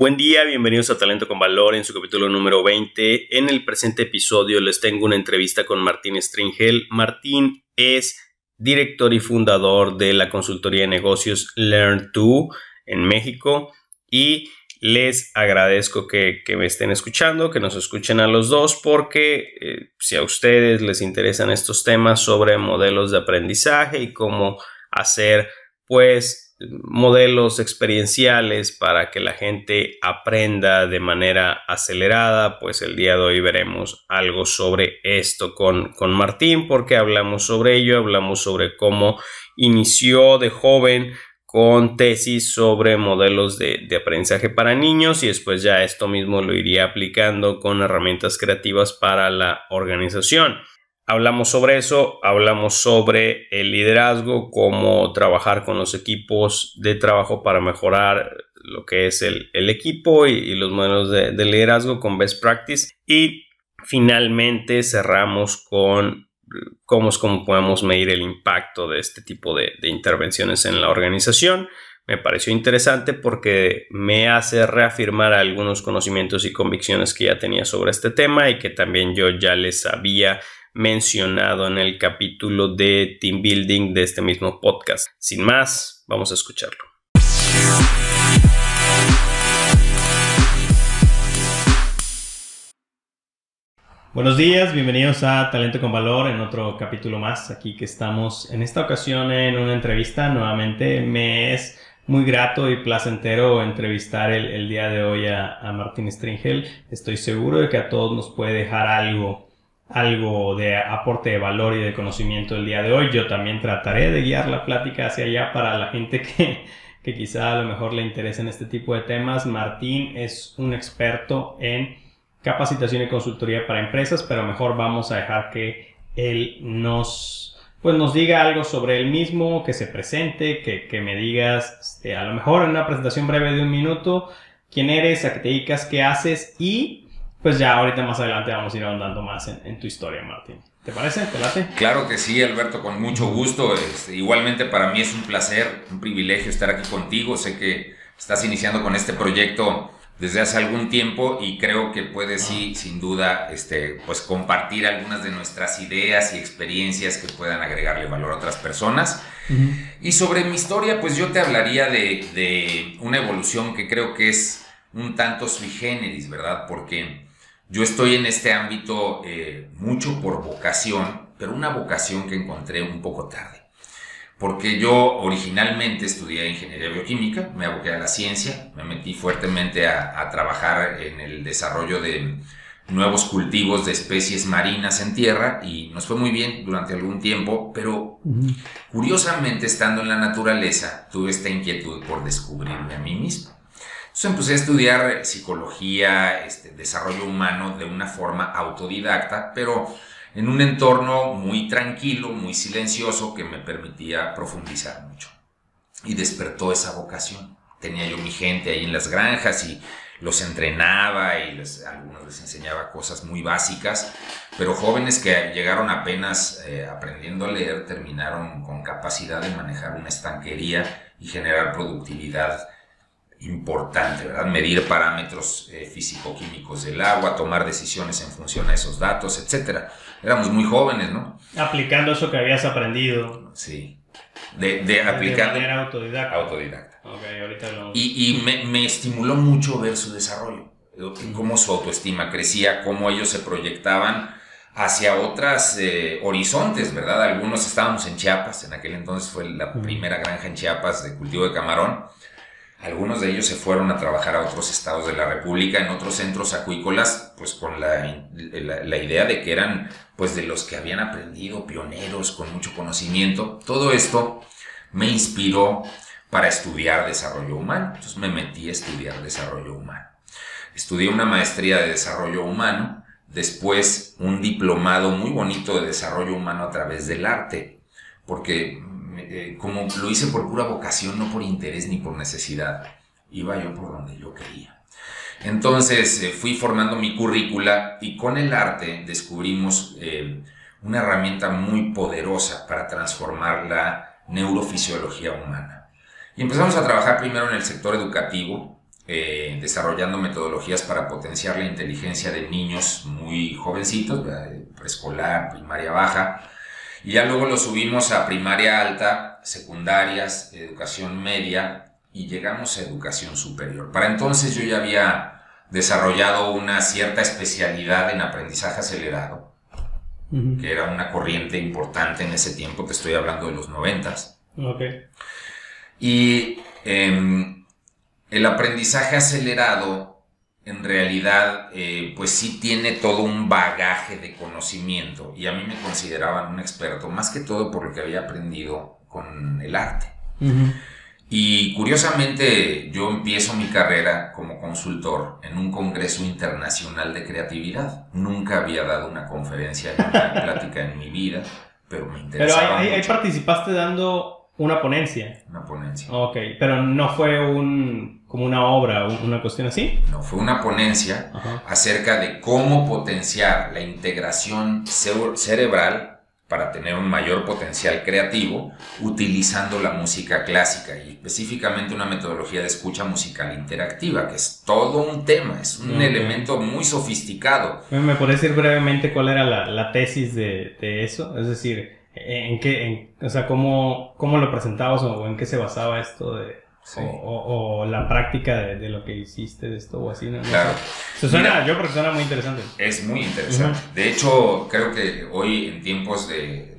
Buen día, bienvenidos a Talento con Valor en su capítulo número 20. En el presente episodio les tengo una entrevista con Martín Stringel. Martín es director y fundador de la consultoría de negocios Learn2 en México y les agradezco que, me estén escuchando, que nos escuchen a los dos, porque eh, si a ustedes les interesan estos temas sobre modelos de aprendizaje y cómo hacer pues modelos experienciales para que la gente aprenda de manera acelerada, pues el día de hoy veremos algo sobre esto con, con Martín, porque hablamos sobre ello, hablamos sobre cómo inició de joven con tesis sobre modelos de, de, aprendizaje para niños y después ya esto mismo lo iría aplicando con herramientas creativas para la organización. Hablamos sobre eso, hablamos sobre el liderazgo, cómo trabajar con los equipos de trabajo para mejorar lo que es el, equipo y, los modelos de, liderazgo con best practice. Y finalmente cerramos con cómo es cómo podemos medir el impacto de este tipo de, de intervenciones en la organización. Me pareció interesante porque me hace reafirmar algunos conocimientos y convicciones que ya tenía sobre este tema y que también yo ya les había mencionado en el capítulo de Team Building de este mismo podcast. Sin más, vamos a escucharlo. Buenos días, bienvenidos a Talento con Valor en otro capítulo más. Aquí que estamos en esta ocasión en una entrevista. Nuevamente me es muy grato y placentero entrevistar el, día de hoy a, a Martín Stringel. Estoy seguro de que a todos nos puede dejar algo algo de aporte de valor y de conocimiento el día de hoy. Yo también trataré de guiar la plática hacia allá para la gente que, que quizá a lo mejor le interesen este tipo de temas. Martín es un experto en capacitación y consultoría para empresas, pero mejor vamos a dejar que él nos pues nos diga algo sobre él mismo, que se presente, que, que me digas, este, a lo mejor en una presentación breve de un minuto, quién eres, a qué te dedicas, qué haces y pues ya ahorita más adelante vamos a ir ahondando más en, tu historia, Martín. ¿Te parece? ¿Te late? Claro que sí, Alberto, con mucho gusto. Este, igualmente para mí es un placer, un privilegio estar aquí contigo. Sé que estás iniciando con este proyecto desde hace algún tiempo y creo que puedes sí, sin duda, este, pues compartir algunas de nuestras ideas y experiencias que puedan agregarle valor a otras personas. Y sobre mi historia, pues yo te hablaría de, de una evolución que creo que es un tanto sui generis, ¿verdad? Porque yo estoy en este ámbito eh, mucho por vocación, pero una vocación que encontré un poco tarde. Porque yo originalmente estudié ingeniería bioquímica, me aboqué a la ciencia, me metí fuertemente a, trabajar en el desarrollo de nuevos cultivos de especies marinas en tierra y nos fue muy bien durante algún tiempo, pero curiosamente estando en la naturaleza tuve esta inquietud por descubrirme a mí mismo. Entonces empecé a estudiar psicología, este, desarrollo humano de una forma autodidacta, pero en un entorno muy tranquilo, muy silencioso, que me permitía profundizar mucho. Y despertó esa vocación. Tenía yo mi gente ahí en las granjas y los entrenaba y les, algunos les enseñaba cosas muy básicas, pero jóvenes que llegaron apenas eh, aprendiendo a leer terminaron con capacidad de manejar una estanquería y generar productividad importante, ¿verdad? Medir parámetros eh, físico-químicos del agua, tomar decisiones en función a esos datos, etc. Éramos muy jóvenes, ¿no? Aplicando eso que habías aprendido. Sí. De, de aplicando. De manera autodidacta. Autodidacta. Okay, ahorita lo... Y, y me, me, estimuló mucho ver su desarrollo, cómo su autoestima crecía, cómo ellos se proyectaban hacia otros eh, horizontes, ¿verdad? Algunos estábamos en Chiapas, en aquel entonces fue la primera granja en Chiapas de cultivo de camarón algunos de ellos se fueron a trabajar a otros estados de la República, en otros centros acuícolas, pues con la, la, idea de que eran pues de los que habían aprendido, pioneros, con mucho conocimiento. Todo esto me inspiró para estudiar desarrollo humano. Entonces me metí a estudiar desarrollo humano. Estudié una maestría de desarrollo humano, después un diplomado muy bonito de desarrollo humano a través del arte, porque eh, como lo hice por pura vocación, no por interés ni por necesidad, iba yo por donde yo quería. Entonces eh, fui formando mi currícula y con el arte descubrimos eh, una herramienta muy poderosa para transformar la neurofisiología humana. Y empezamos a trabajar primero en el sector educativo, eh, desarrollando metodologías para potenciar la inteligencia de niños muy jovencitos, preescolar, primaria baja, y ya luego lo subimos a primaria alta, secundarias, educación media y llegamos a educación superior. Para entonces yo ya había desarrollado una cierta especialidad en aprendizaje acelerado, que era una corriente importante en ese tiempo, te estoy hablando de los noventas. Okay. Y em, el aprendizaje acelerado en realidad eh, pues sí tiene todo un bagaje de conocimiento y a mí me consideraban un experto, más que todo por lo que había aprendido con el arte. Y curiosamente yo empiezo mi carrera como consultor en un congreso internacional de creatividad. Nunca había dado una conferencia ni una plática en mi vida, pero me interesaba. Pero ahí, participaste dando una ponencia. Una ponencia. Ok, pero no fue un, como una obra, una cuestión así. No, fue una ponencia acerca de cómo potenciar la integración cerebral para tener un mayor potencial creativo utilizando la música clásica y específicamente una metodología de escucha musical interactiva, que es todo un tema, es un elemento muy sofisticado. ¿Me puedes decir brevemente cuál era la, tesis de, eso? Es decir, ¿en qué, o sea, cómo, cómo lo presentabas o en qué se basaba esto de, o, la práctica de, lo que hiciste de esto o así, ¿no? Claro. suena, yo creo que suena muy interesante. Es muy interesante. De hecho, creo que hoy en tiempos de,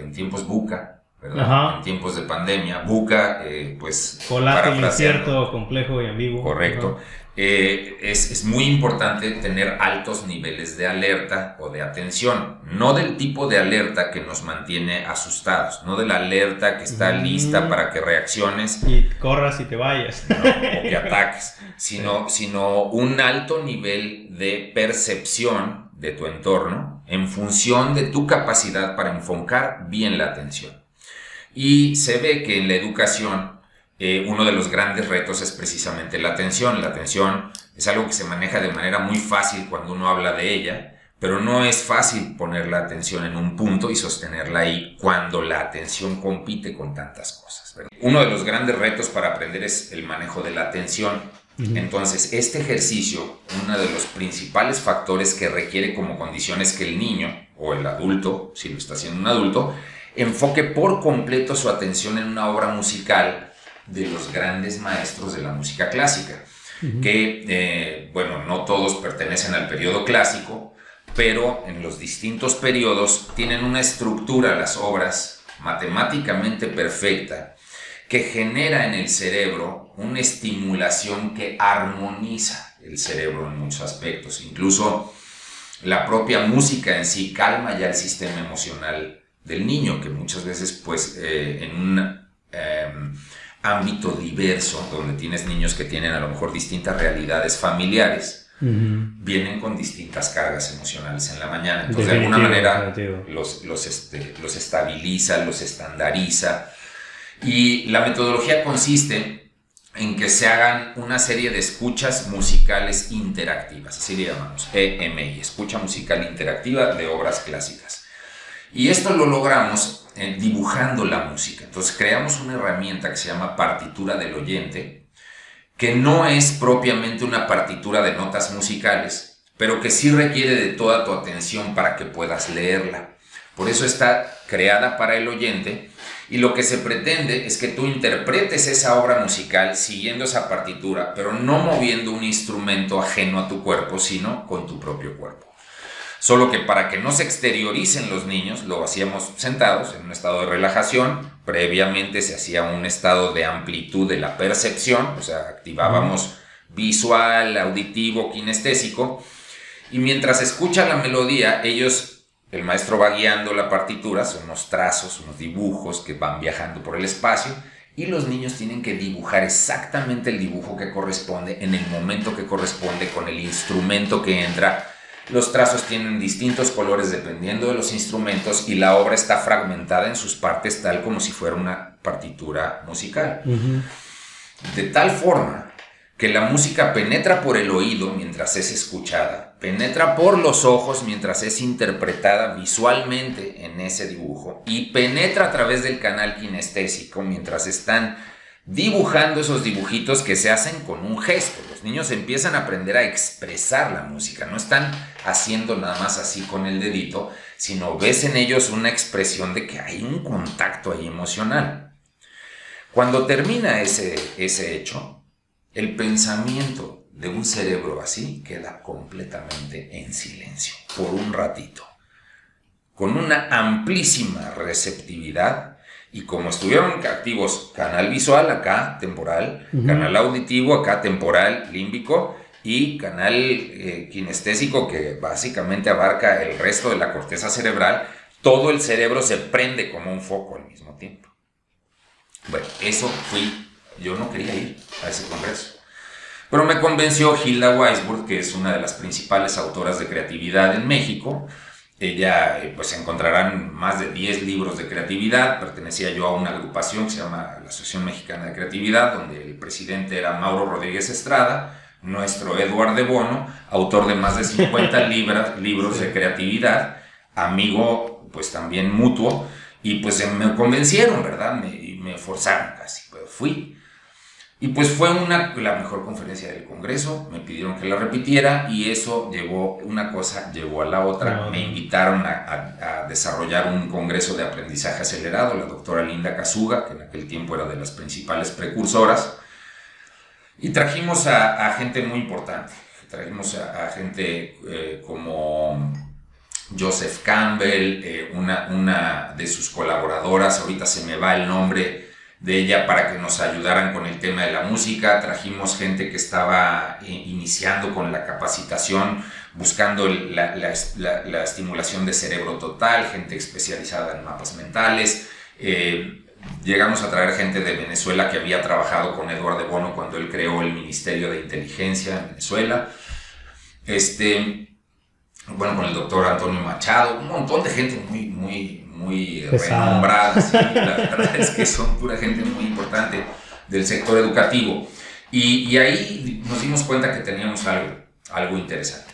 en tiempos buca, ¿verdad? En tiempos de pandemia, buca, eh, pues... Volátil, incierto, complejo y ambiguo. Correcto. Eh, es, muy importante tener altos niveles de alerta o de atención, no del tipo de alerta que nos mantiene asustados, no de la alerta que está lista para que reacciones y corras y te vayas o que ataques, sino, sino un alto nivel de percepción de tu entorno en función de tu capacidad para enfocar bien la atención. Y se ve que en la educación eh, uno de los grandes retos es precisamente la atención. La atención es algo que se maneja de manera muy fácil cuando uno habla de ella, pero no es fácil poner la atención en un punto y sostenerla ahí cuando la atención compite con tantas cosas. Uno de los grandes retos para aprender es el manejo de la atención. Entonces, este ejercicio, uno de los principales factores que requiere como condiciones que el niño o el adulto, si lo está haciendo un adulto, enfoque por completo su atención en una obra musical de los grandes maestros de la música clásica, que, eh, bueno, no todos pertenecen al periodo clásico, pero en los distintos periodos tienen una estructura, las obras, matemáticamente perfecta, que genera en el cerebro una estimulación que armoniza el cerebro en muchos aspectos. Incluso la propia música en sí calma ya el sistema emocional del niño, que muchas veces pues eh, en un em, ámbito diverso, donde tienes niños que tienen a lo mejor distintas realidades familiares, vienen con distintas cargas emocionales en la mañana. Entonces, de alguna manera, los, los, este, los estabiliza, los estandariza. Y la metodología consiste en que se hagan una serie de escuchas musicales interactivas, así le llamamos, EMI, escucha musical interactiva de obras clásicas. Y esto lo logramos eh, dibujando la música. Entonces creamos una herramienta que se llama partitura del oyente, que no es propiamente una partitura de notas musicales, pero que sí requiere de toda tu atención para que puedas leerla. Por eso está creada para el oyente y lo que se pretende es que tú interpretes esa obra musical siguiendo esa partitura, pero no moviendo un instrumento ajeno a tu cuerpo, sino con tu propio cuerpo. Solo que para que no se exterioricen los niños, lo hacíamos sentados en un estado de relajación. Previamente se hacía un estado de amplitud de la percepción, o sea, activábamos visual, auditivo, kinestésico. Y mientras escucha la melodía, ellos, el maestro va guiando la partitura, son unos trazos, unos dibujos que van viajando por el espacio. Y los niños tienen que dibujar exactamente el dibujo que corresponde en el momento que corresponde con el instrumento que entra los trazos tienen distintos colores dependiendo de los instrumentos y la obra está fragmentada en sus partes tal como si fuera una partitura musical. De tal forma que la música penetra por el oído mientras es escuchada, penetra por los ojos mientras es interpretada visualmente en ese dibujo y penetra a través del canal kinestésico mientras están dibujando esos dibujitos que se hacen con un gesto. Los niños empiezan a aprender a expresar la música, no están haciendo nada más así con el dedito, sino ves en ellos una expresión de que hay un contacto ahí emocional. Cuando termina ese, ese hecho, el pensamiento de un cerebro así queda completamente en silencio por un ratito, con una amplísima receptividad y como estuvieron activos canal visual acá, temporal, canal auditivo acá, temporal, límbico, y canal eh, kinestésico que básicamente abarca el resto de la corteza cerebral, todo el cerebro se prende como un foco al mismo tiempo. Bueno, eso fui, yo no quería ir a ese congreso. Pero me convenció Hilda Weisburg, que es una de las principales autoras de creatividad en México, ella, eh, pues encontrarán más de 10 libros de creatividad. Pertenecía yo a una agrupación que se llama la Asociación Mexicana de Creatividad, donde el presidente era Mauro Rodríguez Estrada, nuestro Eduardo de Bono, autor de más de 50 libros de creatividad, amigo pues también mutuo, y pues me convencieron, ¿verdad? Me, me forzaron casi, pues fui. Y pues fue una, la mejor conferencia del Congreso, me pidieron que la repitiera y eso llevó, una cosa llevó a la otra. Me invitaron a, desarrollar un congreso de aprendizaje acelerado, la doctora Linda Kazuga, que en aquel tiempo era de las principales precursoras, y trajimos a, gente muy importante, trajimos a, gente eh, como Joseph Campbell, eh, una, una de sus colaboradoras, ahorita se me va el nombre, de ella para que nos ayudaran con el tema de la música. Trajimos gente que estaba eh, iniciando con la capacitación, buscando la, estimulación de cerebro total, gente especializada en mapas mentales. Eh, llegamos a traer gente de Venezuela que había trabajado con Eduardo Bono cuando él creó el Ministerio de Inteligencia en Venezuela. Este, bueno, con el doctor Antonio Machado, un montón de gente muy, muy, muy renombradas, la verdad es que son pura gente muy importante del sector educativo. Y, ahí nos dimos cuenta que teníamos algo, algo interesante.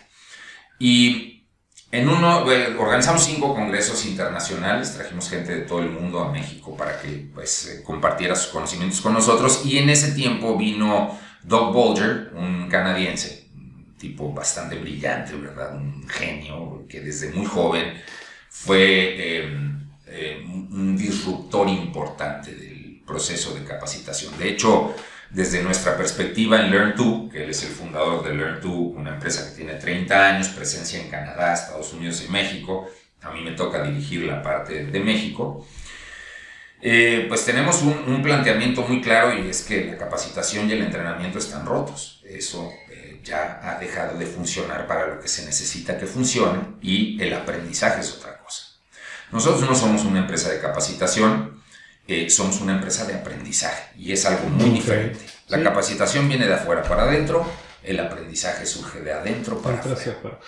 Y en uno, organizamos cinco congresos internacionales, trajimos gente de todo el mundo a México para que pues, eh, compartiera sus conocimientos con nosotros. Y en ese tiempo vino Doug Bolger, un canadiense, un tipo bastante brillante, ¿verdad? Un genio que desde muy joven fue em, em, un disruptor importante del proceso de capacitación. De hecho, desde nuestra perspectiva en Learn2, que él es el fundador de Learn2, una empresa que tiene 30 años, presencia en Canadá, Estados Unidos y México, a mí me toca dirigir la parte de México, eh, pues tenemos un, un, planteamiento muy claro y es que la capacitación y el entrenamiento están rotos. Eso eh, ya ha dejado de funcionar para lo que se necesita que funcione y el aprendizaje es otra cosa. Nosotros no somos una empresa de capacitación, eh, somos una empresa de aprendizaje y es algo muy diferente. La capacitación viene de afuera para adentro, el aprendizaje surge de adentro para afuera.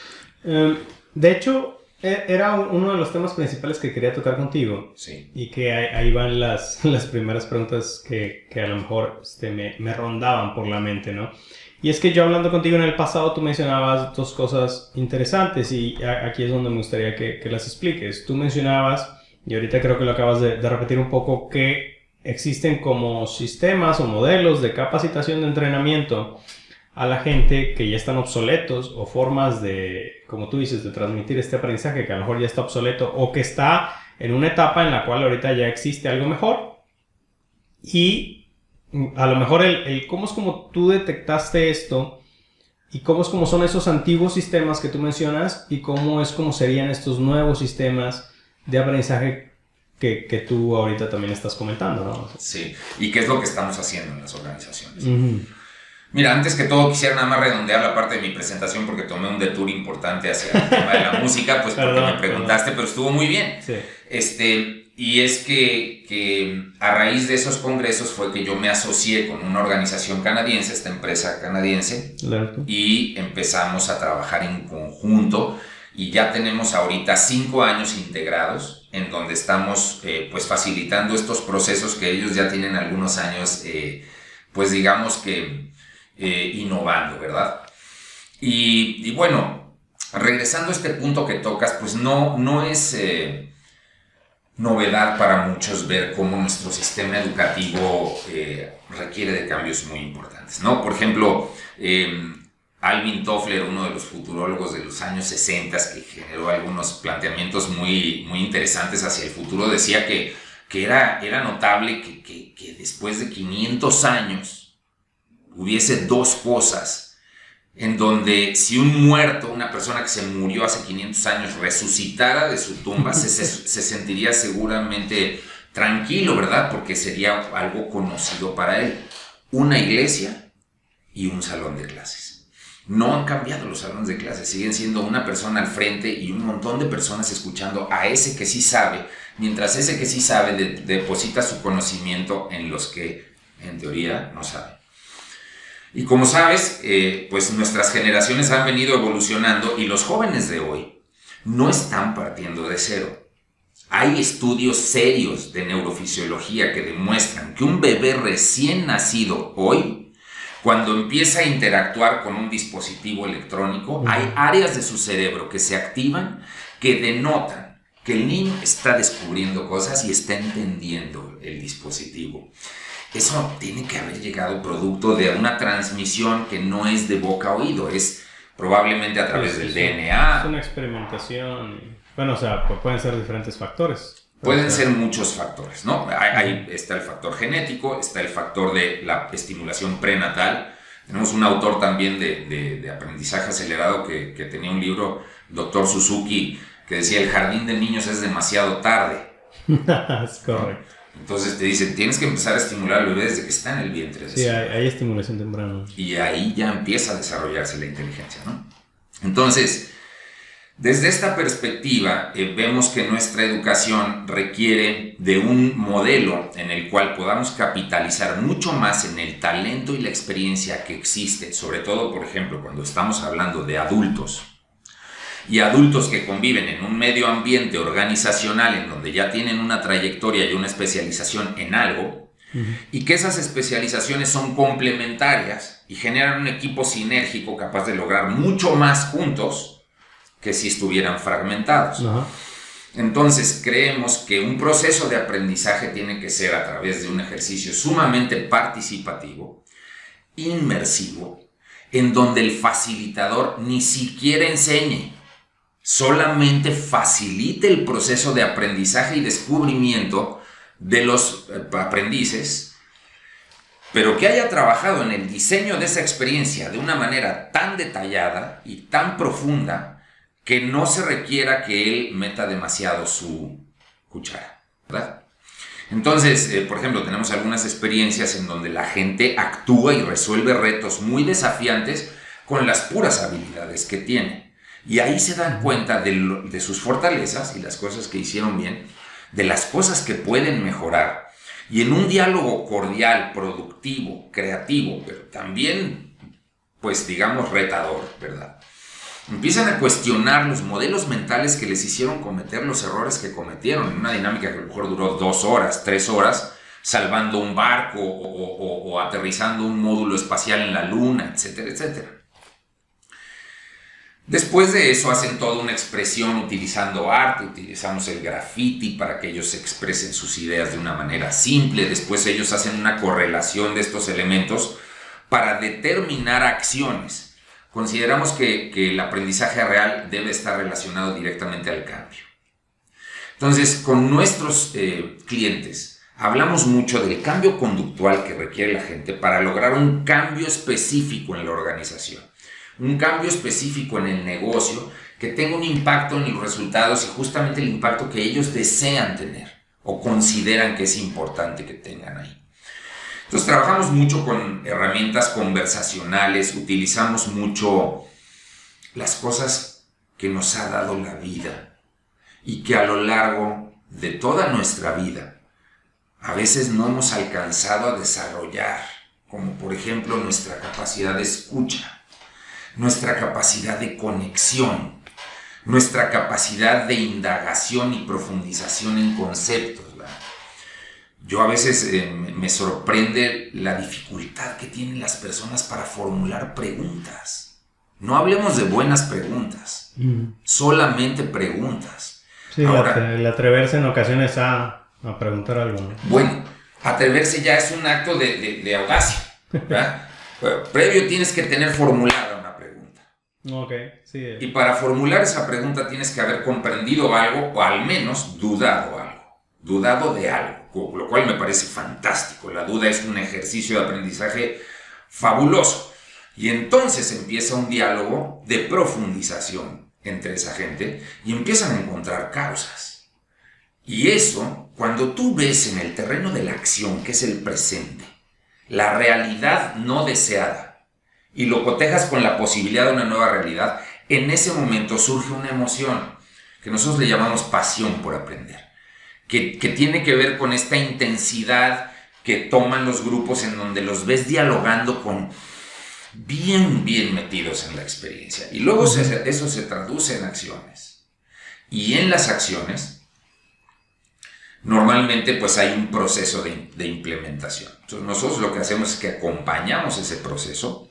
Em, de hecho, e, era uno de los temas principales que quería tocar contigo. Sí. Y que ahí, van las, las primeras preguntas que, que a lo mejor este, me, me, rondaban por la mente, ¿no? Y es que yo hablando contigo en el pasado, tú mencionabas dos cosas interesantes y aquí es donde me gustaría que, las expliques. Tú mencionabas, y ahorita creo que lo acabas de, repetir un poco, que existen como sistemas o modelos de capacitación de entrenamiento a la gente que ya están obsoletos o formas de, como tú dices, de transmitir este aprendizaje que a lo mejor ya está obsoleto o que está en una etapa en la cual ahorita ya existe algo mejor. Y a lo mejor el, cómo es como tú detectaste esto y cómo es como son esos antiguos sistemas que tú mencionas y cómo es como serían estos nuevos sistemas de aprendizaje que, que tú ahorita también estás comentando, ¿no? Sí, y qué es lo que estamos haciendo en las organizaciones. Mira, antes que todo quisiera nada más redondear la parte de mi presentación porque tomé un detour importante hacia el tema de la música, pues porque me preguntaste, pero estuvo muy bien. Sí. Este, y es que, que, a raíz de esos congresos fue que yo me asocié con una organización canadiense, esta empresa canadiense, y empezamos a trabajar en conjunto y ya tenemos ahorita cinco años integrados en donde estamos eh, pues facilitando estos procesos que ellos ya tienen algunos años eh, pues digamos que eh, innovando, ¿verdad? Y, y, bueno, regresando a este punto que tocas, pues no, no es novedad para muchos ver cómo nuestro sistema educativo eh, requiere de cambios muy importantes, ¿no? Por ejemplo, em, Alvin Toffler, uno de los futurólogos de los años 60, que generó algunos planteamientos muy, muy interesantes hacia el futuro, decía que, que era, era notable que, que, que después de 500 años hubiese dos cosas en donde si un muerto, una persona que se murió hace 500 años, resucitara de su tumba, se, se, sentiría seguramente tranquilo, ¿verdad? Porque sería algo conocido para él. Una iglesia y un salón de clases. No han cambiado los salones de clases, siguen siendo una persona al frente y un montón de personas escuchando a ese que sí sabe, mientras ese que sí sabe deposita su conocimiento en los que en teoría no saben. Y como sabes, eh, pues nuestras generaciones han venido evolucionando y los jóvenes de hoy no están partiendo de cero. Hay estudios serios de neurofisiología que demuestran que un bebé recién nacido hoy, cuando empieza a interactuar con un dispositivo electrónico, hay áreas de su cerebro que se activan que denotan que el niño está descubriendo cosas y está entendiendo el dispositivo eso tiene que haber llegado producto de una transmisión que no es de boca a oído, es probablemente a través del DNA. Es una experimentación. Bueno, o sea, pueden ser diferentes factores. Pueden ser muchos factores, ¿no? Ahí está el factor genético, está el factor de la estimulación prenatal. Tenemos un autor también de, de, aprendizaje acelerado que, que, tenía un libro, doctor Suzuki, que decía, el jardín de niños es demasiado tarde. es correcto. Entonces te dicen, tienes que empezar a estimular al bebé desde que está en el vientre. Sí, hay, estimulación temprana. Y ahí ya empieza a desarrollarse la inteligencia, ¿no? Entonces, desde esta perspectiva, eh, vemos que nuestra educación requiere de un modelo en el cual podamos capitalizar mucho más en el talento y la experiencia que existe, sobre todo, por ejemplo, cuando estamos hablando de adultos y adultos que conviven en un medio ambiente organizacional en donde ya tienen una trayectoria y una especialización en algo, y que esas especializaciones son complementarias y generan un equipo sinérgico capaz de lograr mucho más juntos que si estuvieran fragmentados. Entonces creemos que un proceso de aprendizaje tiene que ser a través de un ejercicio sumamente participativo, inmersivo, en donde el facilitador ni siquiera enseñe, solamente facilite el proceso de aprendizaje y descubrimiento de los eh, aprendices, pero que haya trabajado en el diseño de esa experiencia de una manera tan detallada y tan profunda que no se requiera que él meta demasiado su cuchara, ¿verdad? Entonces, eh, por ejemplo, tenemos algunas experiencias en donde la gente actúa y resuelve retos muy desafiantes con las puras habilidades que tiene. Y ahí se dan cuenta de, sus fortalezas y las cosas que hicieron bien, de las cosas que pueden mejorar. Y en un diálogo cordial, productivo, creativo, pero también, pues digamos, retador, ¿verdad? Empiezan a cuestionar los modelos mentales que les hicieron cometer los errores que cometieron en una dinámica que a lo mejor duró dos horas, tres horas, salvando un barco o, o aterrizando un módulo espacial en la luna, etcétera, etcétera. Después de eso hacen toda una expresión utilizando arte, utilizamos el graffiti para que ellos expresen sus ideas de una manera simple, después ellos hacen una correlación de estos elementos para determinar acciones. Consideramos que, el aprendizaje real debe estar relacionado directamente al cambio. Entonces, con nuestros eh, clientes hablamos mucho del cambio conductual que requiere la gente para lograr un cambio específico en la organización un cambio específico en el negocio que tenga un impacto en los resultados y justamente el impacto que ellos desean tener o consideran que es importante que tengan ahí. Entonces trabajamos mucho con herramientas conversacionales, utilizamos mucho las cosas que nos ha dado la vida y que a lo largo de toda nuestra vida a veces no hemos alcanzado a desarrollar, como por ejemplo nuestra capacidad de escucha nuestra capacidad de conexión, nuestra capacidad de indagación y profundización en conceptos. Yo a veces eh, me sorprende la dificultad que tienen las personas para formular preguntas. No hablemos de buenas preguntas, solamente preguntas. Sí, el atreverse en ocasiones a, a preguntar algo. Bueno, atreverse ya es un acto de, de, de audacia. Previo tienes que tener formulada una pregunta. Ok, sí. Y para formular esa pregunta tienes que haber comprendido algo o al menos dudado algo. Dudado de algo, lo cual me parece fantástico. La duda es un ejercicio de aprendizaje fabuloso. Y entonces empieza un diálogo de profundización entre esa gente y empiezan a encontrar causas. Y eso, cuando tú ves en el terreno de la acción, que es el presente, la realidad no deseada, y lo cotejas con la posibilidad de una nueva realidad, en ese momento surge una emoción que nosotros le llamamos pasión por aprender, que, que tiene que ver con esta intensidad que toman los grupos en donde los ves dialogando con bien, bien metidos en la experiencia. Y luego eso se traduce en acciones. Y en las acciones, normalmente pues hay un proceso de, implementación. Entonces nosotros lo que hacemos es que acompañamos ese proceso,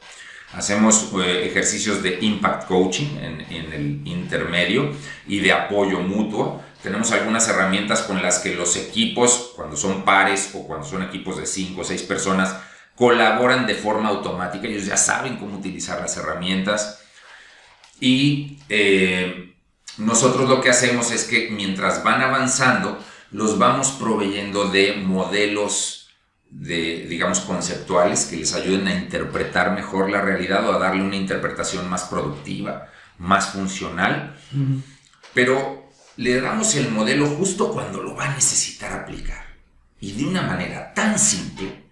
hacemos eh, ejercicios de impact coaching en, el intermedio y de apoyo mutuo. Tenemos algunas herramientas con las que los equipos, cuando son pares o cuando son equipos de 5 o 6 personas, colaboran de forma automática, ellos ya saben cómo utilizar las herramientas y eh, nosotros lo que hacemos es que mientras van avanzando, los vamos proveyendo de modelos de, digamos, conceptuales que les ayuden a interpretar mejor la realidad o a darle una interpretación más productiva, más funcional, pero le damos el modelo justo cuando lo va a necesitar aplicar. Y de una manera tan simple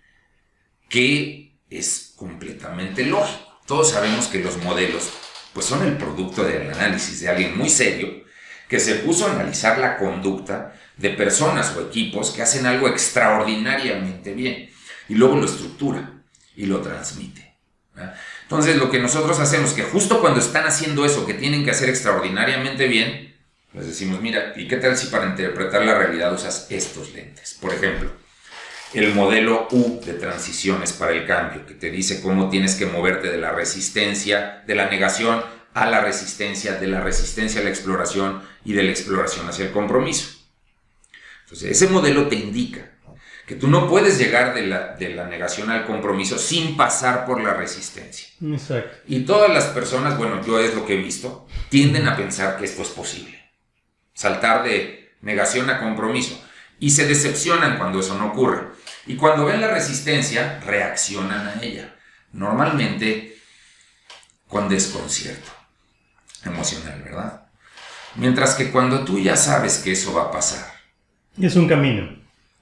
que es completamente lógico. Todos sabemos que los modelos pues son el producto del análisis de alguien muy serio que se puso a analizar la conducta de personas o equipos que hacen algo extraordinariamente bien y luego lo estructura y lo transmite. Entonces lo que nosotros hacemos es que justo cuando están haciendo eso que tienen que hacer extraordinariamente bien, les decimos, mira, ¿y qué tal si para interpretar la realidad usas estos lentes? Por ejemplo, el modelo U de transiciones para el cambio, que te dice cómo tienes que moverte de la resistencia, de la negación a la resistencia, de la resistencia a la exploración y de la exploración hacia el compromiso. Entonces, ese modelo te indica que tú no puedes llegar de la, de la negación al compromiso sin pasar por la resistencia. Exacto. Y todas las personas, bueno, yo es lo que he visto, tienden a pensar que esto es posible. Saltar de negación a compromiso. Y se decepcionan cuando eso no ocurre. Y cuando ven la resistencia, reaccionan a ella. Normalmente con desconcierto emocional, ¿verdad? Mientras que cuando tú ya sabes que eso va a pasar. Es un camino.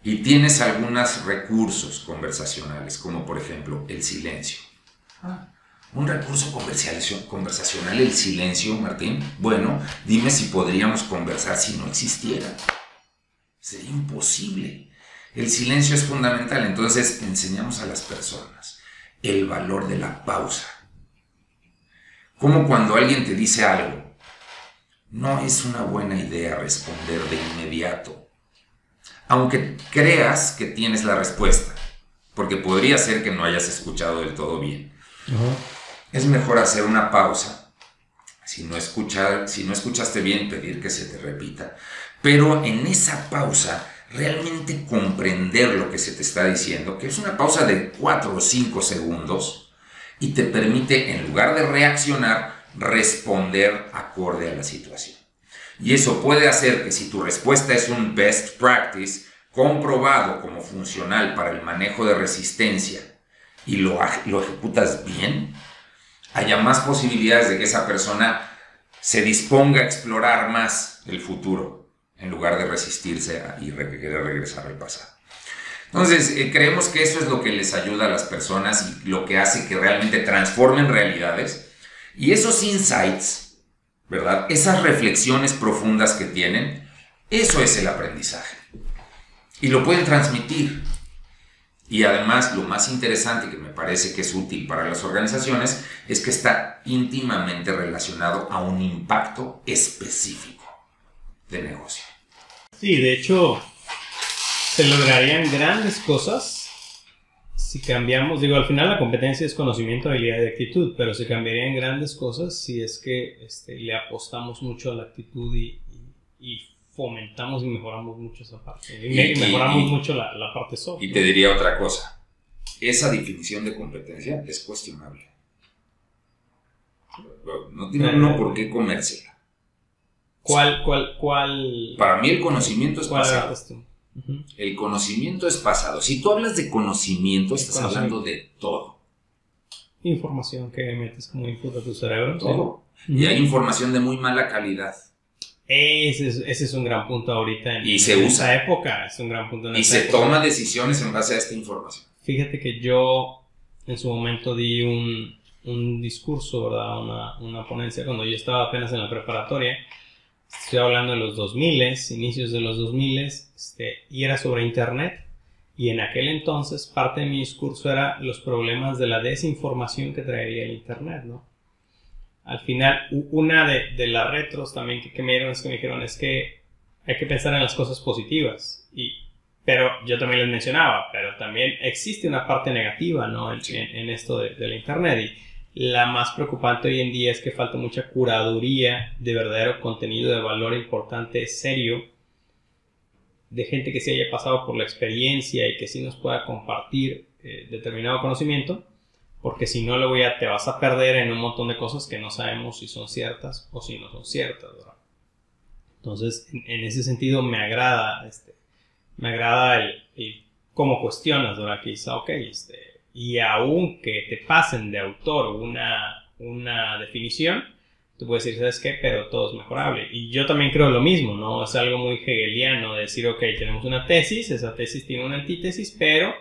Y tienes algunos recursos conversacionales, como por ejemplo el silencio. Ah, un recurso conversacional, el silencio, Martín. Bueno, dime si podríamos conversar si no existiera. Sería imposible. El silencio es fundamental, entonces enseñamos a las personas el valor de la pausa. Como cuando alguien te dice algo, no es una buena idea responder de inmediato, aunque creas que tienes la respuesta, porque podría ser que no hayas escuchado del todo bien. Es mejor hacer una pausa, si no, escuchar, si no escuchaste bien, pedir que se te repita, pero en esa pausa realmente comprender lo que se te está diciendo, que es una pausa de 4 o 5 segundos y te permite, en lugar de reaccionar, responder acorde a la situación. Y eso puede hacer que si tu respuesta es un best practice, comprobado como funcional para el manejo de resistencia, y lo, lo ejecutas bien, haya más posibilidades de que esa persona se disponga a explorar más el futuro en lugar de resistirse y regresar al pasado. Entonces, eh, creemos que eso es lo que les ayuda a las personas y lo que hace que realmente transformen realidades. Y esos insights, ¿verdad? Esas reflexiones profundas que tienen, eso es el aprendizaje. Y lo pueden transmitir. Y además, lo más interesante que me parece que es útil para las organizaciones es que está íntimamente relacionado a un impacto específico de negocio. Sí, de hecho, se lograrían grandes cosas si cambiamos, digo, al final la competencia es conocimiento, habilidad y actitud, pero se cambiarían grandes cosas si es que este, le apostamos mucho a la actitud y, fomentamos y mejoramos mucho esa parte. Y, mejoramos mucho la, la parte soft. Y te diría otra cosa. Esa definición de competencia es cuestionable. No tiene uno por qué comérsela. ¿Cuál, cuál, cuál? Para mí el conocimiento es pasado. El conocimiento es pasado. Si tú hablas de conocimiento, estás hablando de todo. Información que metes como input a tu cerebro. Todo. Y hay información de muy mala calidad. Ese es, un gran punto ahorita en, y se usa. esa época. Es un gran punto y se toma decisiones en base a esta información. Fíjate que yo en su momento di un, un discurso, ¿verdad? Una, una, ponencia cuando yo estaba apenas en la preparatoria. Estoy hablando de los 2000, inicios de los 2000, este, y era sobre Internet. Y en aquel entonces parte de mi discurso era los problemas de la desinformación que traería el Internet, ¿no? Al final, una de, de las retros también que, que, me dieron es que me dijeron es que hay que pensar en las cosas positivas. Y, pero yo también les mencionaba, pero también existe una parte negativa, ¿no? En, en, esto de, de la Internet. Y, la más preocupante hoy en día es que falta mucha curaduría de verdadero contenido de valor importante, serio, de gente que se haya pasado por la experiencia y que sí nos pueda compartir eh, determinado conocimiento, porque si no, luego ya te vas a perder en un montón de cosas que no sabemos si son ciertas o si no son ciertas. Entonces, en, ese sentido, me agrada, este, me agrada cómo cuestionas, ¿verdad? Que dices, ok, este, y aunque te pasen de autor una, una definición, tú puedes decir, ¿sabes qué? Pero todo es mejorable. Y yo también creo lo mismo, ¿no? Es algo muy hegeliano decir, ok, tenemos una tesis, esa tesis tiene una antítesis, pero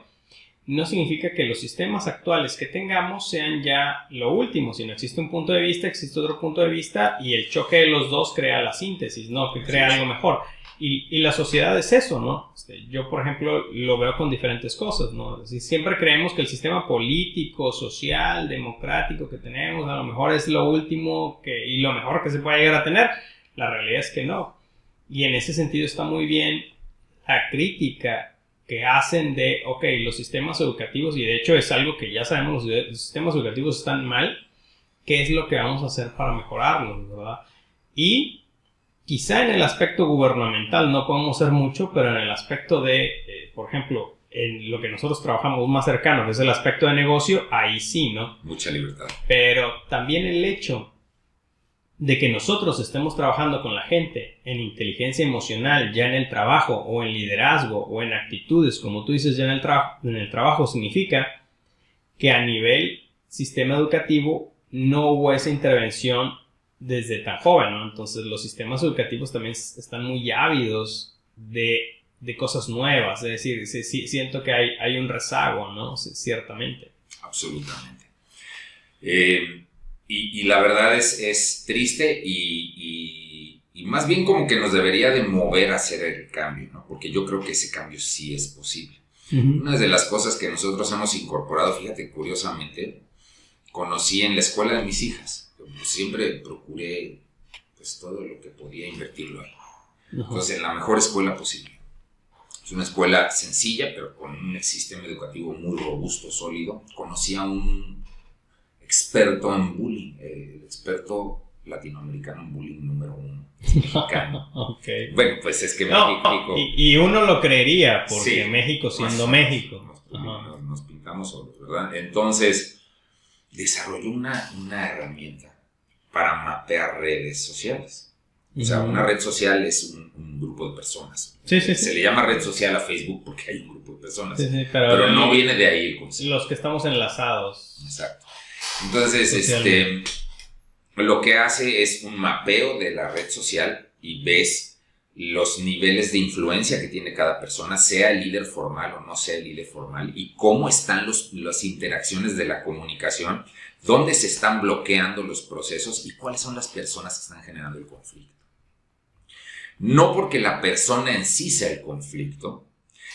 no significa que los sistemas actuales que tengamos sean ya lo último, sino existe un punto de vista, existe otro punto de vista y el choque de los dos crea la síntesis, ¿no? Que crea algo mejor. Y, la sociedad es eso, ¿no? Este, yo, por ejemplo, lo veo con diferentes cosas, ¿no? siempre creemos que el sistema político, social, democrático que tenemos, a lo mejor es lo último que, y lo mejor que se puede llegar a tener. La realidad es que no. Y en ese sentido está muy bien la crítica que hacen de, ok, los sistemas educativos, y de hecho es algo que ya sabemos, los sistemas educativos están mal, ¿qué es lo que vamos a hacer para mejorarlos, verdad? Y Quizá en el aspecto gubernamental no podemos hacer mucho, pero en el aspecto de, eh, por ejemplo, en lo que nosotros trabajamos más cercano, que es el aspecto de negocio, ahí sí, ¿no? Mucha libertad. Pero también el hecho de que nosotros estemos trabajando con la gente en inteligencia emocional, ya en el trabajo, o en liderazgo, o en actitudes, como tú dices, ya en el, en el trabajo, significa que a nivel sistema educativo no hubo esa intervención desde tan joven, ¿no? Entonces los sistemas educativos también están muy ávidos de, de cosas nuevas, es decir, sí, siento que hay, hay, un rezago, ¿no? ciertamente. Absolutamente. Eh, y, y, la verdad es, es triste y, y, más bien como que nos debería de mover a hacer el cambio, ¿no? Porque yo creo que ese cambio sí es posible. Una de las cosas que nosotros hemos incorporado, fíjate, curiosamente, conocí en la escuela de mis hijas siempre procuré pues todo lo que podía invertirlo ahí. Entonces, en la mejor escuela posible. Es una escuela sencilla, pero con un sistema educativo muy robusto, sólido. Conocí a un experto en bullying, el experto latinoamericano en bullying número uno, mexicano. Bueno, pues es que México... Y, uno lo creería, porque México siendo México. Nos, nos, pintamos solos, ¿verdad? Entonces, desarrolló una, una herramienta para mapear redes sociales. O sea, una red social es un, grupo de personas. Sí, sí, Se le llama red social a Facebook porque hay un grupo de personas. pero, no viene de ahí el concepto. Los que estamos enlazados. Exacto. Entonces, este, lo que hace es un mapeo de la red social y ves los niveles de influencia que tiene cada persona, sea el líder formal o no sea el líder formal, y cómo están los, las interacciones de la comunicación dónde se están bloqueando los procesos y cuáles son las personas que están generando el conflicto. No porque la persona en sí sea el conflicto,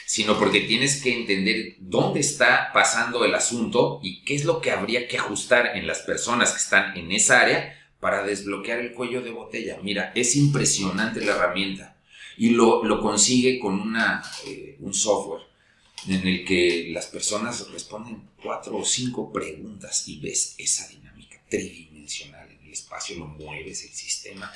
sino porque tienes que entender dónde está pasando el asunto y qué es lo que habría que ajustar en las personas que están en esa área para desbloquear el cuello de botella. Mira, es impresionante la herramienta y lo, consigue con eh, un software en el que las personas responden cuatro o cinco preguntas y ves esa dinámica tridimensional en el espacio, lo mueves, el sistema.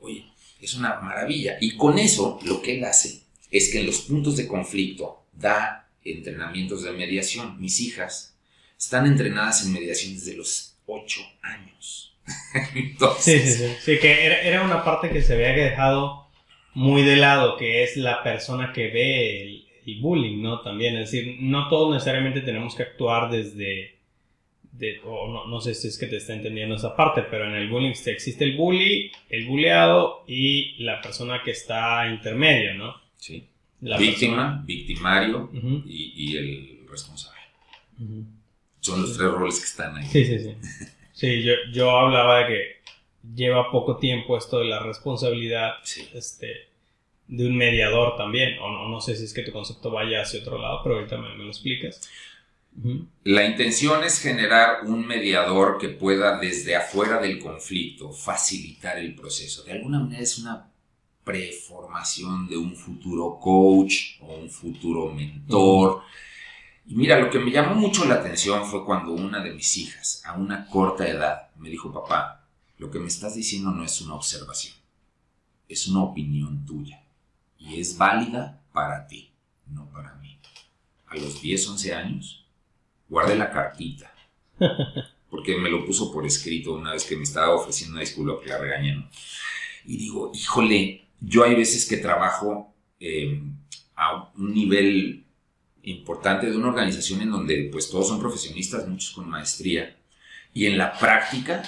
Oye, es una maravilla. Y con eso, lo que él hace es que en los puntos de conflicto da entrenamientos de mediación. Mis hijas están entrenadas en mediación desde los 8 años. Entonces, sí, sí, sí. Sí, que era, era, una parte que se había dejado muy de lado, que es la persona que ve el, el bullying, ¿no? También, es decir, no todos necesariamente tenemos que actuar desde, de, o no, no, sé si es que te está entendiendo esa parte, pero en el bullying existe el bully, el bulleado y la persona que está intermedio, ¿no? Sí. La Víctima, victimario uh -huh. y, y, el responsable. Uh -huh. Son los tres roles que están ahí. Sí, sí, sí. Sí, yo, yo hablaba de que lleva poco tiempo esto de la responsabilidad sí. este, de un mediador también. O no, no, sé si es que tu concepto vaya hacia otro lado, pero ahorita me, me lo explicas. La intención es generar un mediador que pueda desde afuera del conflicto facilitar el proceso. De alguna manera es una preformación de un futuro coach o un futuro mentor. Y mira, lo que me llamó mucho la atención fue cuando una de mis hijas, a una corta edad, me dijo, papá, lo que me estás diciendo no es una observación, es una opinión tuya y es válida para ti, no para mí. A los 10, 11 años, guardé la cartita, porque me lo puso por escrito una vez que me estaba ofreciendo una disculpa que la regañé. ¿no? Y digo, híjole, yo hay veces que trabajo eh, a un nivel importante de una organización en donde pues todos son profesionistas, muchos con maestría, y en la práctica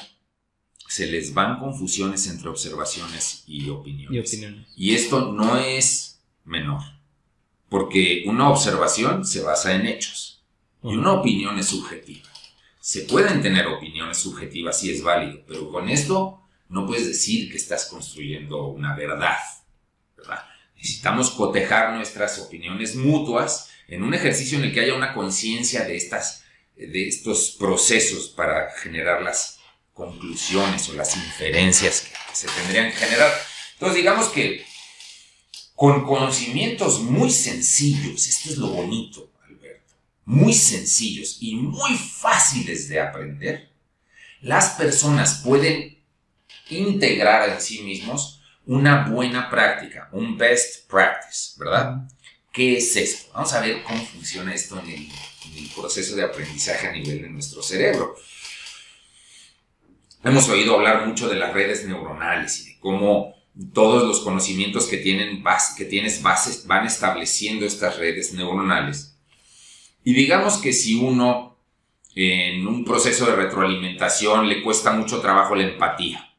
se les van confusiones entre observaciones y opiniones. Y, opiniones. y esto no es menor, porque una observación se basa en hechos uh -huh. y una opinión es subjetiva. Se pueden tener opiniones subjetivas si es válido, pero con esto no puedes decir que estás construyendo una verdad, ¿verdad? Necesitamos cotejar nuestras opiniones mutuas en un ejercicio en el que haya una conciencia de, estas, de estos procesos para generar las conclusiones o las inferencias que, se tendrían que generar. Entonces, digamos que con conocimientos muy sencillos, esto es lo bonito, Alberto, muy sencillos y muy fáciles de aprender, las personas pueden integrar en sí mismos una buena práctica, un best practice, ¿verdad? ¿Qué es esto? Vamos a ver cómo funciona esto en el, proceso de aprendizaje a nivel de nuestro cerebro. Hemos oído hablar mucho de las redes neuronales y de cómo todos los conocimientos que, tienen que tienes bases van estableciendo estas redes neuronales. Y digamos que si uno en un proceso de retroalimentación le cuesta mucho trabajo la empatía,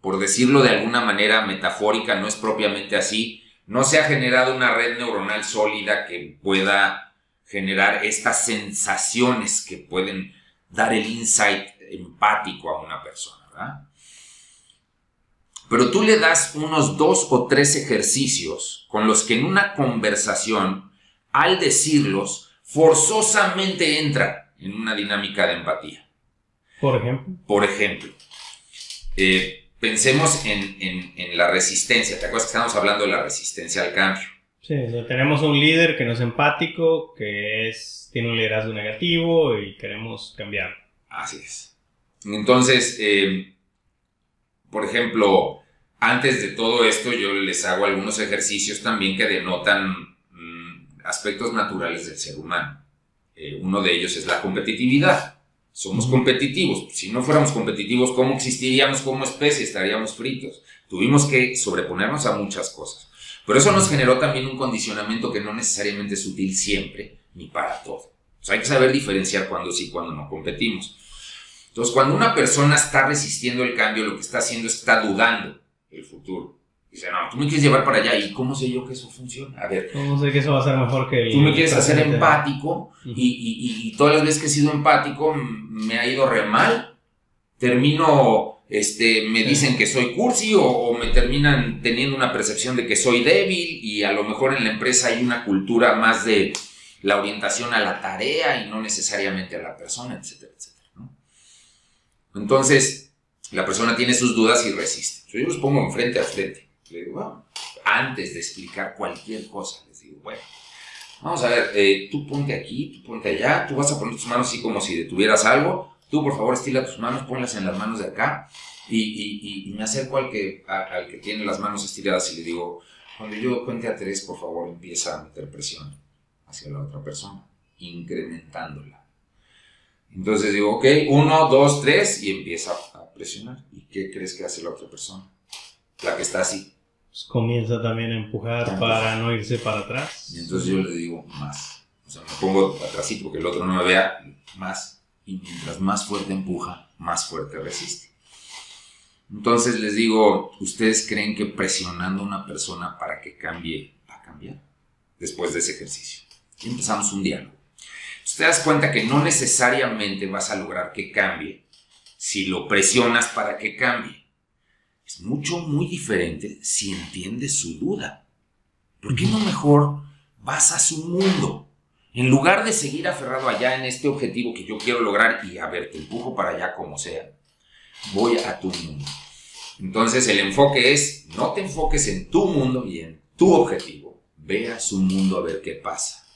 por decirlo de alguna manera metafórica, no es propiamente así, no se ha generado una red neuronal sólida que pueda generar estas sensaciones que pueden dar el insight empático a una persona, ¿verdad? Pero tú le das unos dos o tres ejercicios con los que en una conversación, al decirlos, forzosamente entra en una dinámica de empatía. Por ejemplo. Por ejemplo. Eh, pensemos en, en, en, la resistencia. ¿Te acuerdas que estamos hablando de la resistencia al cambio? Sí, o sea, tenemos un líder que no es empático, que es, tiene un liderazgo negativo y queremos cambiar. Así es. Entonces, eh, por ejemplo, antes de todo esto yo les hago algunos ejercicios también que denotan mmm, aspectos naturales del ser humano. Eh, uno de ellos es la competitividad somos competitivos. Si no fuéramos competitivos, ¿cómo existiríamos como especie? Estaríamos fritos. Tuvimos que sobreponernos a muchas cosas. Pero eso nos generó también un condicionamiento que no necesariamente es útil siempre, ni para todo. O sea, hay que saber diferenciar cuando sí y cuando no competimos. Entonces, cuando una persona está resistiendo el cambio, lo que está haciendo es que está dudando el futuro. Dice, no, tú me quieres llevar para allá. ¿Y cómo sé yo que eso funciona? A ver. ¿Cómo sé que eso va a ser mejor que el... Tú me quieres hacer empático y, y, y, todas las veces que he sido empático me ha ido re mal. Termino, este, me dicen que soy cursi o, o, me terminan teniendo una percepción de que soy débil y a lo mejor en la empresa hay una cultura más de la orientación a la tarea y no necesariamente a la persona, etcétera, etcétera. Entonces, la persona tiene sus dudas y resiste. Yo los pongo frente a frente. Le digo, bueno, antes de explicar cualquier cosa, les digo, bueno, vamos a ver, eh, tú ponte aquí, tú ponte allá, tú vas a poner tus manos así como si detuvieras algo, tú por favor estila tus manos, ponlas en las manos de acá, Y, me acerco al que, al que tiene las manos estiradas y le digo, cuando yo cuente a tres, por favor, empieza a meter presión hacia la otra persona, incrementándola. Entonces digo, ok, uno, dos, tres, y empieza a presionar. ¿Y qué crees que hace la otra persona? La que está así. Pues comienza también a empujar para no irse para atrás. Y entonces yo le digo, más. O sea, me pongo atrásito porque el otro no me vea, más. Y mientras más fuerte empuja, más fuerte resiste. Entonces les digo, ¿ustedes creen que presionando a una persona para que cambie va a cambiar? Después de ese ejercicio. Y empezamos un diálogo. Usted das cuenta que no necesariamente vas a lograr que cambie si lo presionas para que cambie. Es mucho, muy diferente si entiendes su duda. ¿Por qué no mejor vas a su mundo? En lugar de seguir aferrado allá en este objetivo que yo quiero lograr y a ver, te empujo para allá como sea, voy a tu mundo. Entonces el enfoque es, no te enfoques en tu mundo y en tu objetivo, ve a su mundo a ver qué pasa.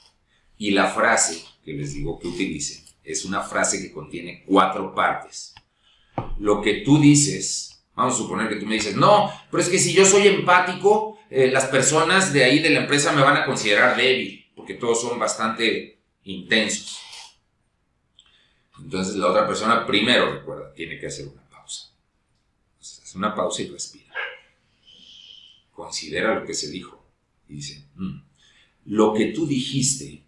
Y la frase que les digo que utilicen es una frase que contiene cuatro partes. Lo que tú dices, vamos a suponer que tú me dices, no, pero es que si yo soy empático, eh, las personas de ahí de la empresa me van a considerar débil, porque todos son bastante intensos. Entonces la otra persona primero, recuerda, tiene que hacer una pausa. hace una pausa y respira. Considera lo que se dijo. Y dice, mm, lo que tú dijiste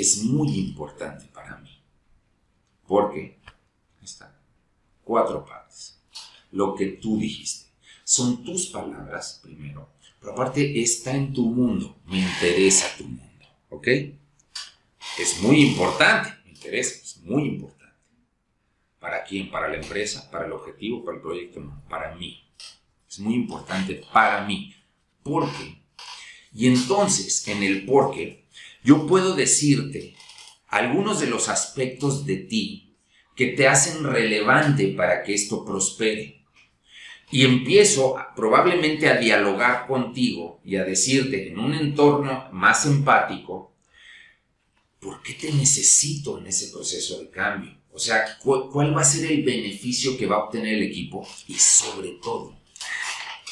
es muy importante para mí. Porque están cuatro partes. Lo que tú dijiste. Son tus palabras primero, pero aparte está en tu mundo. Me interesa tu mundo. ¿Ok? Es muy importante. Me interesa. Es muy importante. ¿Para quién? ¿Para la empresa? ¿Para el objetivo? ¿Para el proyecto? No, para mí. Es muy importante para mí. ¿Por qué? Y entonces, en el por qué, yo puedo decirte algunos de los aspectos de ti que te hacen relevante para que esto prospere. Y empiezo probablemente a dialogar contigo y a decirte en un entorno más empático, ¿por qué te necesito en ese proceso de cambio? O sea, ¿cuál va a ser el beneficio que va a obtener el equipo? Y sobre todo,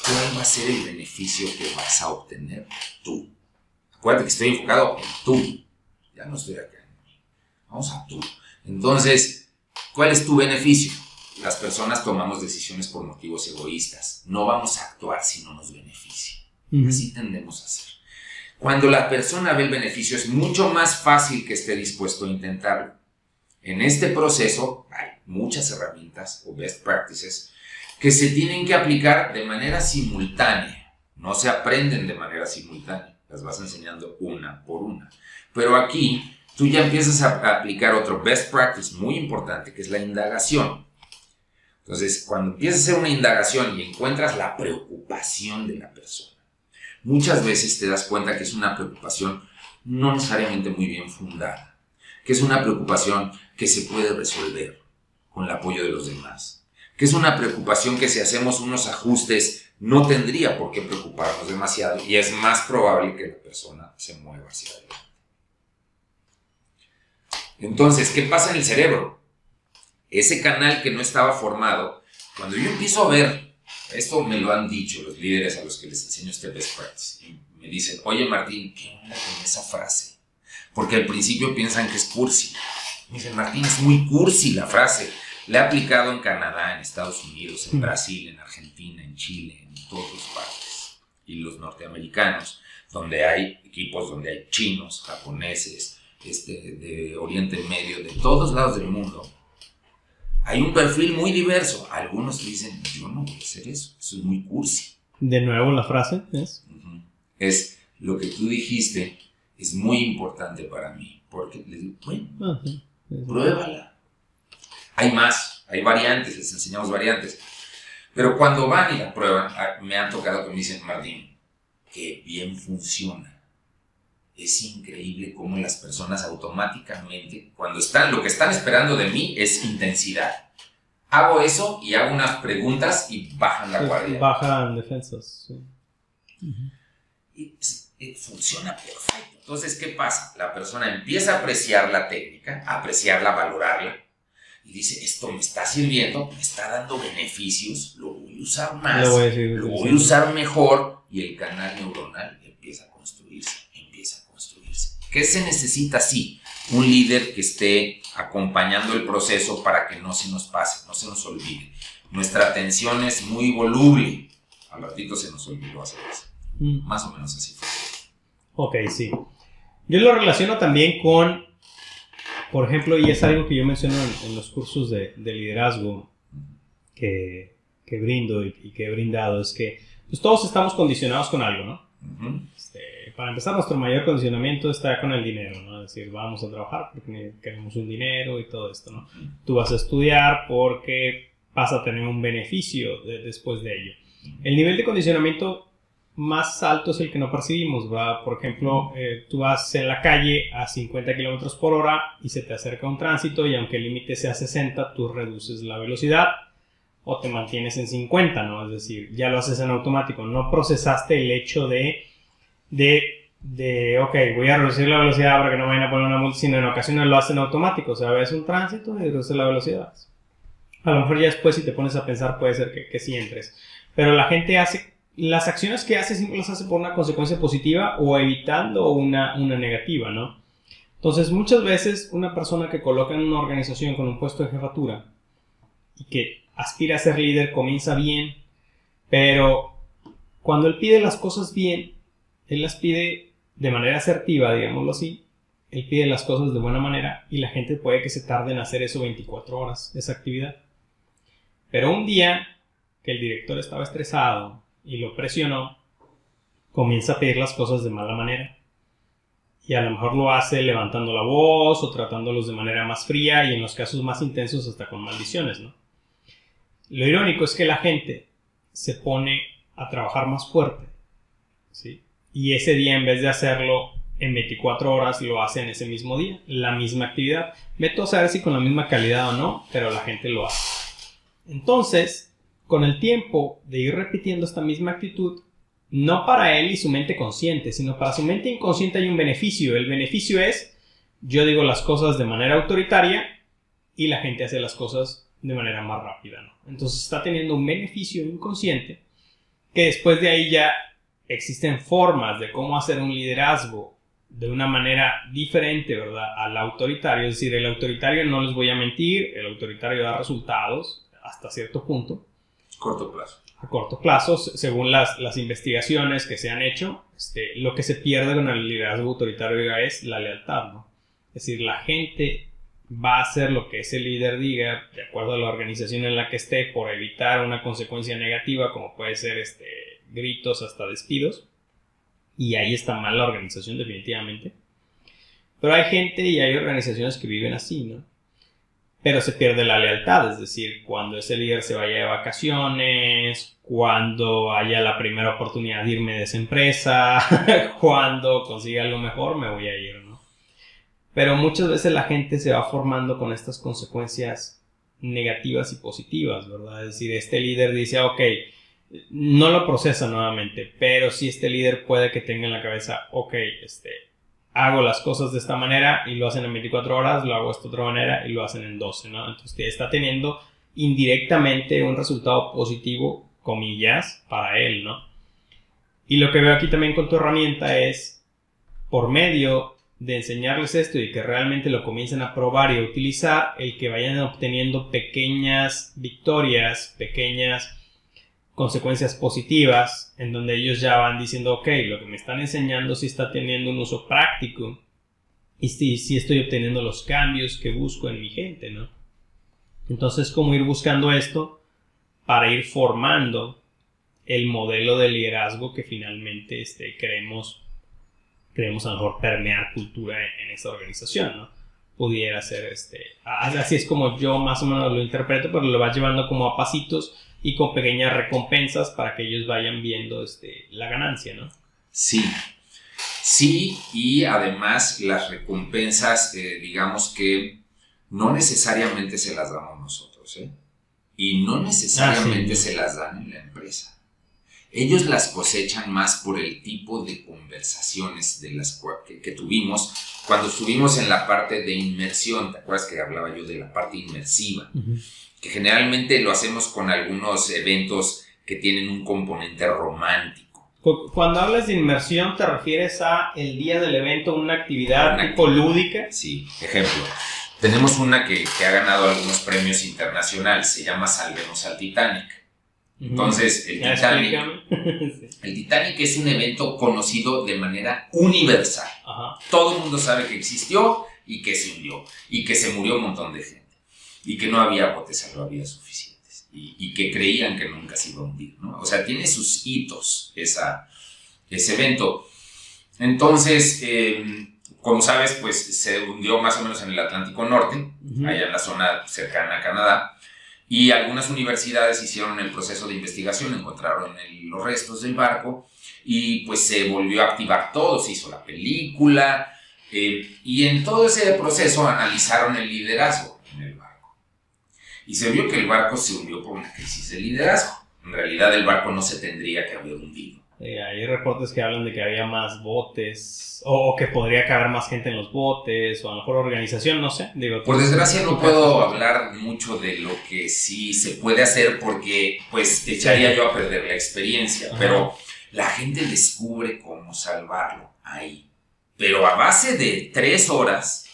¿cuál va a ser el beneficio que vas a obtener tú? Acuérdate que estoy enfocado en tú. Ya no estoy acá. Vamos a tú. Entonces, ¿cuál es tu beneficio? Las personas tomamos decisiones por motivos egoístas. No vamos a actuar si no nos beneficia. Así tendemos a hacer. Cuando la persona ve el beneficio es mucho más fácil que esté dispuesto a intentarlo. En este proceso hay muchas herramientas o best practices que se tienen que aplicar de manera simultánea. No se aprenden de manera simultánea las vas enseñando una por una. Pero aquí tú ya empiezas a aplicar otro best practice muy importante, que es la indagación. Entonces, cuando empiezas a hacer una indagación y encuentras la preocupación de la persona, muchas veces te das cuenta que es una preocupación no necesariamente muy bien fundada, que es una preocupación que se puede resolver con el apoyo de los demás, que es una preocupación que si hacemos unos ajustes no tendría por qué preocuparnos demasiado y es más probable que la persona se mueva hacia adelante. Entonces, ¿qué pasa en el cerebro? Ese canal que no estaba formado, cuando yo empiezo a ver, esto me lo han dicho los líderes a los que les enseño este best practice, y me dicen, oye Martín, ¿qué onda con esa frase? Porque al principio piensan que es cursi. Me dicen, Martín, es muy cursi la frase. La he aplicado en Canadá, en Estados Unidos, en. Brasil, en Argentina, en Chile, todas partes. Y los norteamericanos, donde hay equipos, donde hay chinos, japoneses, este, de Oriente Medio, de todos lados del mundo, hay un perfil muy diverso. Algunos dicen, yo no voy a hacer eso, eso es muy cursi. De nuevo la frase es... Es lo que tú dijiste es muy importante para mí, porque les digo, bueno, ah, pruébala. Hay más, hay variantes, les enseñamos variantes. Pero cuando van y la prueban, ah, me han tocado que me dicen, Martín, que bien funciona. Es increíble cómo las personas automáticamente, cuando están, lo que están esperando de mí es intensidad. Hago eso y hago unas preguntas y bajan la guardia. Bajan defensas. Y, funciona perfecto. Entonces, ¿qué pasa? La persona empieza a apreciar la técnica, a apreciarla, valorarla, y dice, esto me está sirviendo, me está dando beneficios, lo voy a usar más, lo voy a, usar mejor y el canal neuronal empieza a construirse, empieza a construirse. ¿Qué se necesita? Sí, un líder que esté acompañando el proceso para que no se nos pase, no se nos olvide. Nuestra atención es muy voluble. Al ratito se nos olvidó hacer eso. Mm. Más o menos así fue. Ok, sí. Yo lo relaciono también con, por ejemplo, y es algo que yo menciono en, los cursos de, liderazgo que, que brindo y, que he brindado, es que pues, todos estamos condicionados con algo, ¿no? Este, para empezar, nuestro mayor condicionamiento está con el dinero, ¿no? Es decir, vamos a trabajar porque queremos un dinero y todo esto, ¿no? Tú vas a estudiar porque vas a tener un beneficio después de ello. El nivel de condicionamiento más alto es el que no percibimos. ¿va? Por ejemplo, eh, tú vas en la calle a 50 kilómetros por hora y se te acerca un tránsito y aunque el límite sea 60, tú reduces la velocidad o te mantienes en 50, ¿no? Es decir, ya lo haces en automático. No procesaste el hecho de, de, de ok, voy a reducir la velocidad para que no vayan a poner una multa, sino en ocasiones lo hacen automático. O sea, ves un tránsito y reduces la velocidad. A lo mejor ya después si te pones a pensar puede ser que, que sí entres. Pero la gente hace las acciones que hace siempre las hace por una consecuencia positiva o evitando una, una negativa, ¿no? Entonces, muchas veces una persona que coloca en una organización con un puesto de jefatura y que aspira a ser líder comienza bien, pero cuando él pide las cosas bien, él las pide de manera asertiva, digámoslo así, él pide las cosas de buena manera y la gente puede que se tarde en hacer eso 24 horas, esa actividad. Pero un día que el director estaba estresado, y lo presionó, comienza a pedir las cosas de mala manera. Y a lo mejor lo hace levantando la voz o tratándolos de manera más fría y en los casos más intensos hasta con maldiciones, ¿no? Lo irónico es que la gente se pone a trabajar más fuerte, ¿sí? Y ese día en vez de hacerlo en 24 horas lo hace en ese mismo día, la misma actividad. Meto a saber si con la misma calidad o no, pero la gente lo hace. Entonces, con el tiempo de ir repitiendo esta misma actitud, no para él y su mente consciente, sino para su mente inconsciente hay un beneficio. El beneficio es, yo digo las cosas de manera autoritaria y la gente hace las cosas de manera más rápida. Entonces está teniendo un beneficio inconsciente que después de ahí ya existen formas de cómo hacer un liderazgo de una manera diferente, ¿verdad? Al autoritario. Es decir, el autoritario no les voy a mentir, el autoritario da resultados hasta cierto punto Corto plazo. A corto plazo, según las, las investigaciones que se han hecho, este, lo que se pierde con el liderazgo autoritario es la lealtad, ¿no? Es decir, la gente va a hacer lo que ese líder diga, de acuerdo a la organización en la que esté, por evitar una consecuencia negativa, como puede ser este, gritos hasta despidos. Y ahí está mal la organización, definitivamente. Pero hay gente y hay organizaciones que viven así, ¿no? Pero se pierde la lealtad, es decir, cuando ese líder se vaya de vacaciones, cuando haya la primera oportunidad de irme de esa empresa, cuando consiga algo mejor, me voy a ir, ¿no? Pero muchas veces la gente se va formando con estas consecuencias negativas y positivas, ¿verdad? Es decir, este líder dice, ok, no lo procesa nuevamente, pero si este líder puede que tenga en la cabeza, ok, este, hago las cosas de esta manera y lo hacen en 24 horas, lo hago de esta otra manera y lo hacen en 12, ¿no? Entonces está teniendo indirectamente un resultado positivo, comillas, para él, ¿no? Y lo que veo aquí también con tu herramienta es, por medio de enseñarles esto y que realmente lo comiencen a probar y a utilizar, el que vayan obteniendo pequeñas victorias, pequeñas consecuencias positivas en donde ellos ya van diciendo, ok, lo que me están enseñando sí está teniendo un uso práctico y sí, sí estoy obteniendo los cambios que busco en mi gente, ¿no? Entonces, como ir buscando esto para ir formando el modelo de liderazgo que finalmente este, queremos, queremos a lo mejor permear cultura en, en esta organización, ¿no? Pudiera ser este. Así es como yo más o menos lo interpreto, pero lo va llevando como a pasitos y con pequeñas recompensas para que ellos vayan viendo este, la ganancia, ¿no? Sí, sí, y además las recompensas, eh, digamos que no necesariamente se las damos nosotros, ¿eh? Y no necesariamente ah, se las dan en la empresa. Ellos las cosechan más por el tipo de conversaciones de las que, que tuvimos cuando estuvimos en la parte de inmersión, ¿te acuerdas que hablaba yo de la parte inmersiva? Que generalmente lo hacemos con algunos eventos que tienen un componente romántico. Cuando hablas de inmersión, ¿te refieres a el día del evento, una actividad tipo lúdica? Sí, ejemplo. Tenemos una que, que ha ganado algunos premios internacionales, se llama Salvemos al Titanic entonces, el Titanic, el Titanic es un evento conocido de manera universal. Todo el mundo sabe que existió y que se hundió y que se murió un montón de gente y que no había botes salvavidas suficientes y, que creían que nunca se iba a hundir. O sea, tiene sus hitos esa, ese evento. Entonces, em, como sabes, pues se hundió más o menos en el Atlántico Norte, allá en la zona cercana a Canadá. Y algunas universidades hicieron el proceso de investigación, encontraron los restos del barco y pues se volvió a activar todo, se hizo la película eh, y en todo ese proceso analizaron el liderazgo en el barco. Y se vio que el barco se hundió por una crisis de liderazgo. En realidad el barco no se tendría que haber hundido. Eh, hay reportes que hablan de que había más botes o que podría caber más gente en los botes o a lo mejor organización, no sé. Digo, Por desgracia no puedo hablar mucho de lo que sí se puede hacer porque pues echaría yo a perder la experiencia, pero la gente descubre cómo salvarlo ahí. Pero a base de tres horas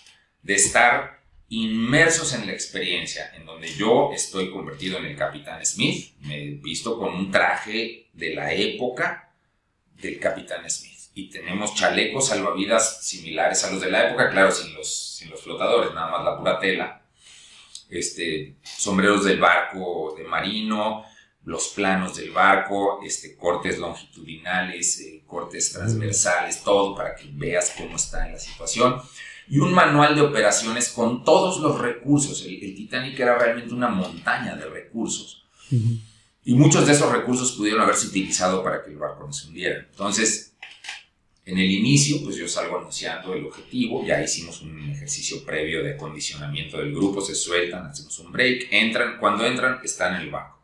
de estar inmersos en la experiencia, en donde yo estoy convertido en el capitán Smith, me he visto con un traje de la época, del Capitán Smith. Y tenemos chalecos salvavidas similares a los de la época, claro, sin los, sin los flotadores, nada más la pura tela. Este, sombreros del barco de marino, los planos del barco, este, cortes longitudinales, eh, cortes transversales, todo para que veas cómo está en la situación. Y un manual de operaciones con todos los recursos. El, Titanic era realmente una montaña de recursos. Y muchos de esos recursos pudieron haberse utilizado para que el barco no se hundiera. Entonces, en el inicio, pues yo salgo anunciando el objetivo, ya hicimos un ejercicio previo de acondicionamiento del grupo, se sueltan, hacemos un break, entran, cuando entran están en el barco.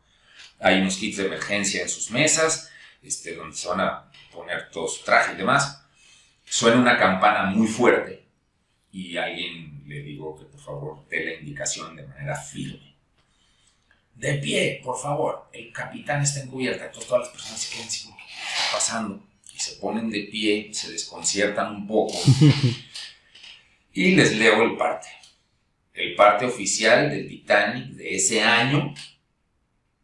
Hay unos kits de emergencia en sus mesas, este, donde se van a poner todo su traje y demás. Suena una campana muy fuerte y alguien le digo que por favor dé la indicación de manera firme de pie, por favor, el capitán está en cubierta. Entonces todas las personas se quedan así, ¿qué está pasando? Y se ponen de pie, se desconciertan un poco. y les leo el parte. El parte oficial del Titanic de ese año,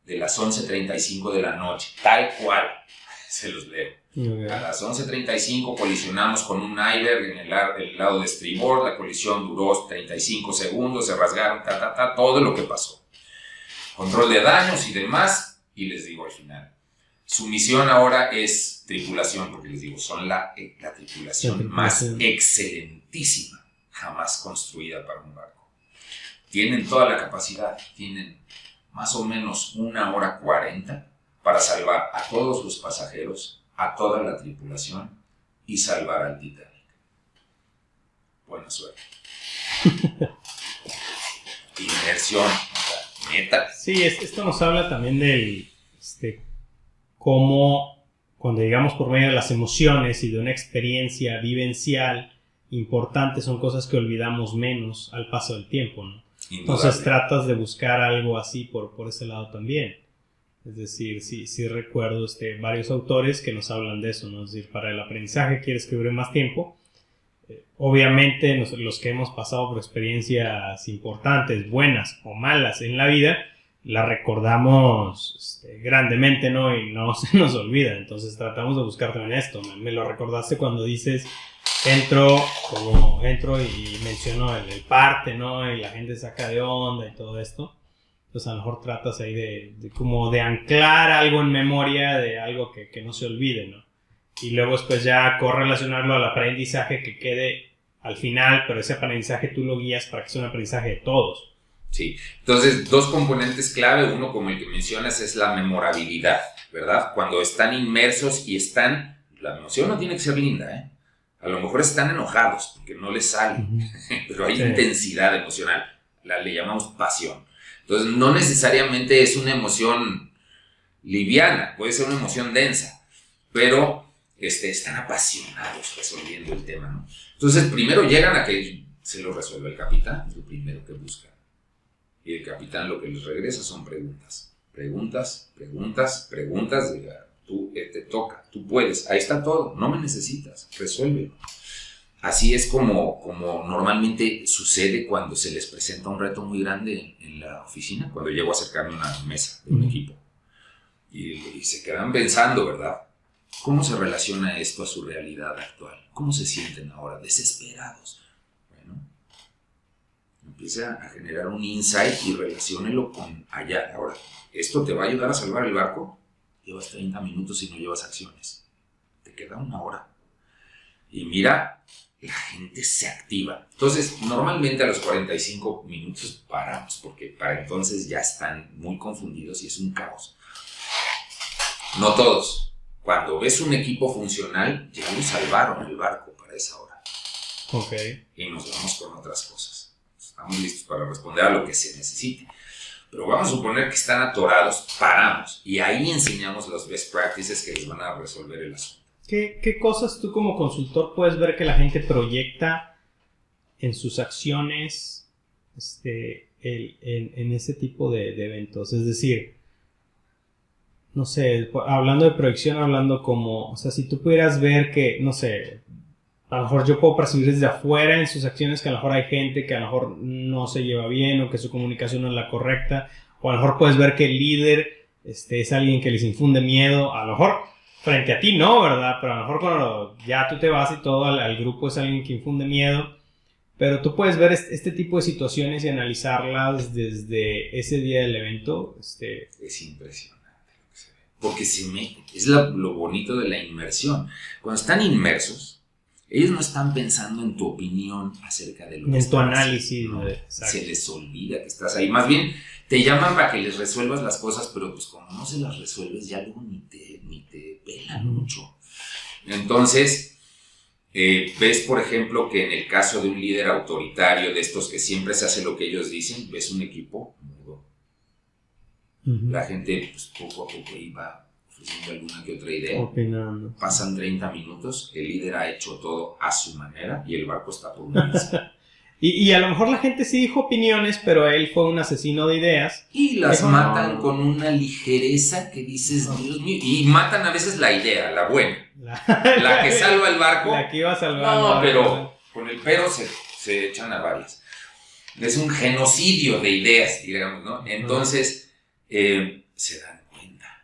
de las 11.35 de la noche, tal cual. Se los leo. A las 11.35 colisionamos con un iceberg en el, lado de estribor, la colisión duró 35 segundos, se rasgaron, ta, ta, ta, todo lo que pasó. Control de daños y demás, y les digo al final, su misión ahora es tripulación, porque les digo, son la, eh, la tripulación más excelentísima jamás construida para un barco. Tienen toda la capacidad, tienen más o menos una hora cuarenta para salvar a todos los pasajeros, a toda la tripulación y salvar al Titanic. Buena suerte. Inmersión Sí, esto nos habla también del este, cómo cuando llegamos por medio de las emociones y de una experiencia vivencial importante son cosas que olvidamos menos al paso del tiempo, ¿no? Entonces tratas de buscar algo así por, por ese lado también. Es decir, sí, sí recuerdo este, varios autores que nos hablan de eso, ¿no? Decir, para el aprendizaje quieres que dure más tiempo, obviamente los que hemos pasado por experiencias importantes, buenas o malas en la vida, la recordamos este, grandemente, ¿no? Y no se nos olvida. Entonces tratamos de buscar también esto. Me, lo recordaste cuando dices, entro, como entro y menciono el, parte, ¿no? Y la gente saca de onda y todo esto. Pues a lo mejor tratas ahí de, como de anclar algo en memoria de algo que, que no se olvide, ¿no? y luego después ya correlacionarlo al aprendizaje que quede al final, pero ese aprendizaje tú lo guías para que sea un aprendizaje de todos. Sí, entonces dos componentes clave, uno como el que mencionas es la memorabilidad, ¿verdad? Cuando están inmersos y están, la emoción no tiene que ser linda, ¿eh? A lo mejor están enojados porque no les sale, pero hay intensidad emocional, la le llamamos pasión. Entonces no necesariamente es una emoción liviana, puede ser una emoción densa, pero este, están apasionados resolviendo el tema, ¿no? Entonces, primero llegan a que se lo resuelva el capitán, es lo primero que buscan. Y el capitán lo que les regresa son preguntas. Preguntas, preguntas, preguntas. De, tú eh, te toca, tú puedes, ahí está todo, no me necesitas, resuélvelo. Así es como, como normalmente sucede cuando se les presenta un reto muy grande en, la oficina, cuando llego a acercarme a una mesa de un equipo. Y, y, se quedan pensando, ¿verdad? ¿Cómo se relaciona esto a su realidad actual? ¿Cómo se sienten ahora? Desesperados. Bueno, empiece a generar un insight y relaciónelo con allá. Ahora, ¿esto te va a ayudar a salvar el barco? Llevas 30 minutos y no llevas acciones. Te queda una hora. Y mira, la gente se activa. Entonces, normalmente a los 45 minutos paramos, porque para entonces ya están muy confundidos y es un caos. No todos. Cuando ves un equipo funcional, ya lo salvaron el barco para esa hora. Ok. Y nos vamos con otras cosas. Estamos listos para responder a lo que se necesite. Pero vamos a suponer que están atorados, paramos. Y ahí enseñamos los best practices que les van a resolver el asunto. ¿Qué, cosas tú como consultor puedes ver que la gente proyecta en sus acciones este, en, ese tipo de, eventos? Es decir, no sé, hablando de proyección, hablando como, o sea, si tú pudieras ver que, no sé, a lo mejor yo puedo percibir desde afuera en sus acciones que a lo mejor hay gente que a lo mejor no se lleva bien o que su comunicación no es la correcta, o a lo mejor puedes ver que el líder este, es alguien que les infunde miedo, a lo mejor frente a ti no, ¿verdad? Pero a lo mejor cuando ya tú te vas y todo al, grupo es alguien que infunde miedo. Pero tú puedes ver este, tipo de situaciones y analizarlas desde ese día del evento. Este... Es impresionante lo que se ve. Porque se. Es lo, bonito de la inmersión. Cuando están inmersos, ellos no están pensando en tu opinión acerca de lo que En tu análisis. se les olvida que estás ahí. Más bien, te llaman para que les resuelvas las cosas, pero pues como no se las resuelves, ya luego ni te, ni te pelan mucho. Entonces, eh, ves, por ejemplo, que en el caso de un líder autoritario, de estos que siempre se hace lo que ellos dicen, ves un equipo mudo. La gente, pues poco a poco iba ofreciendo alguna que otra idea. Pasan 30 minutos, el líder ha hecho todo a su manera y el barco está por Y, a lo mejor la gente sí dijo opiniones, pero él fue un asesino de ideas. Y las matan con una ligereza que dices, Dios mío. Y matan a veces la idea, la buena. La, que salva el barco. La que iba a salvar No, pero con el pero se, echan a varias. Es un genocidio de ideas, digamos, ¿no? Entonces, eh, se dan cuenta.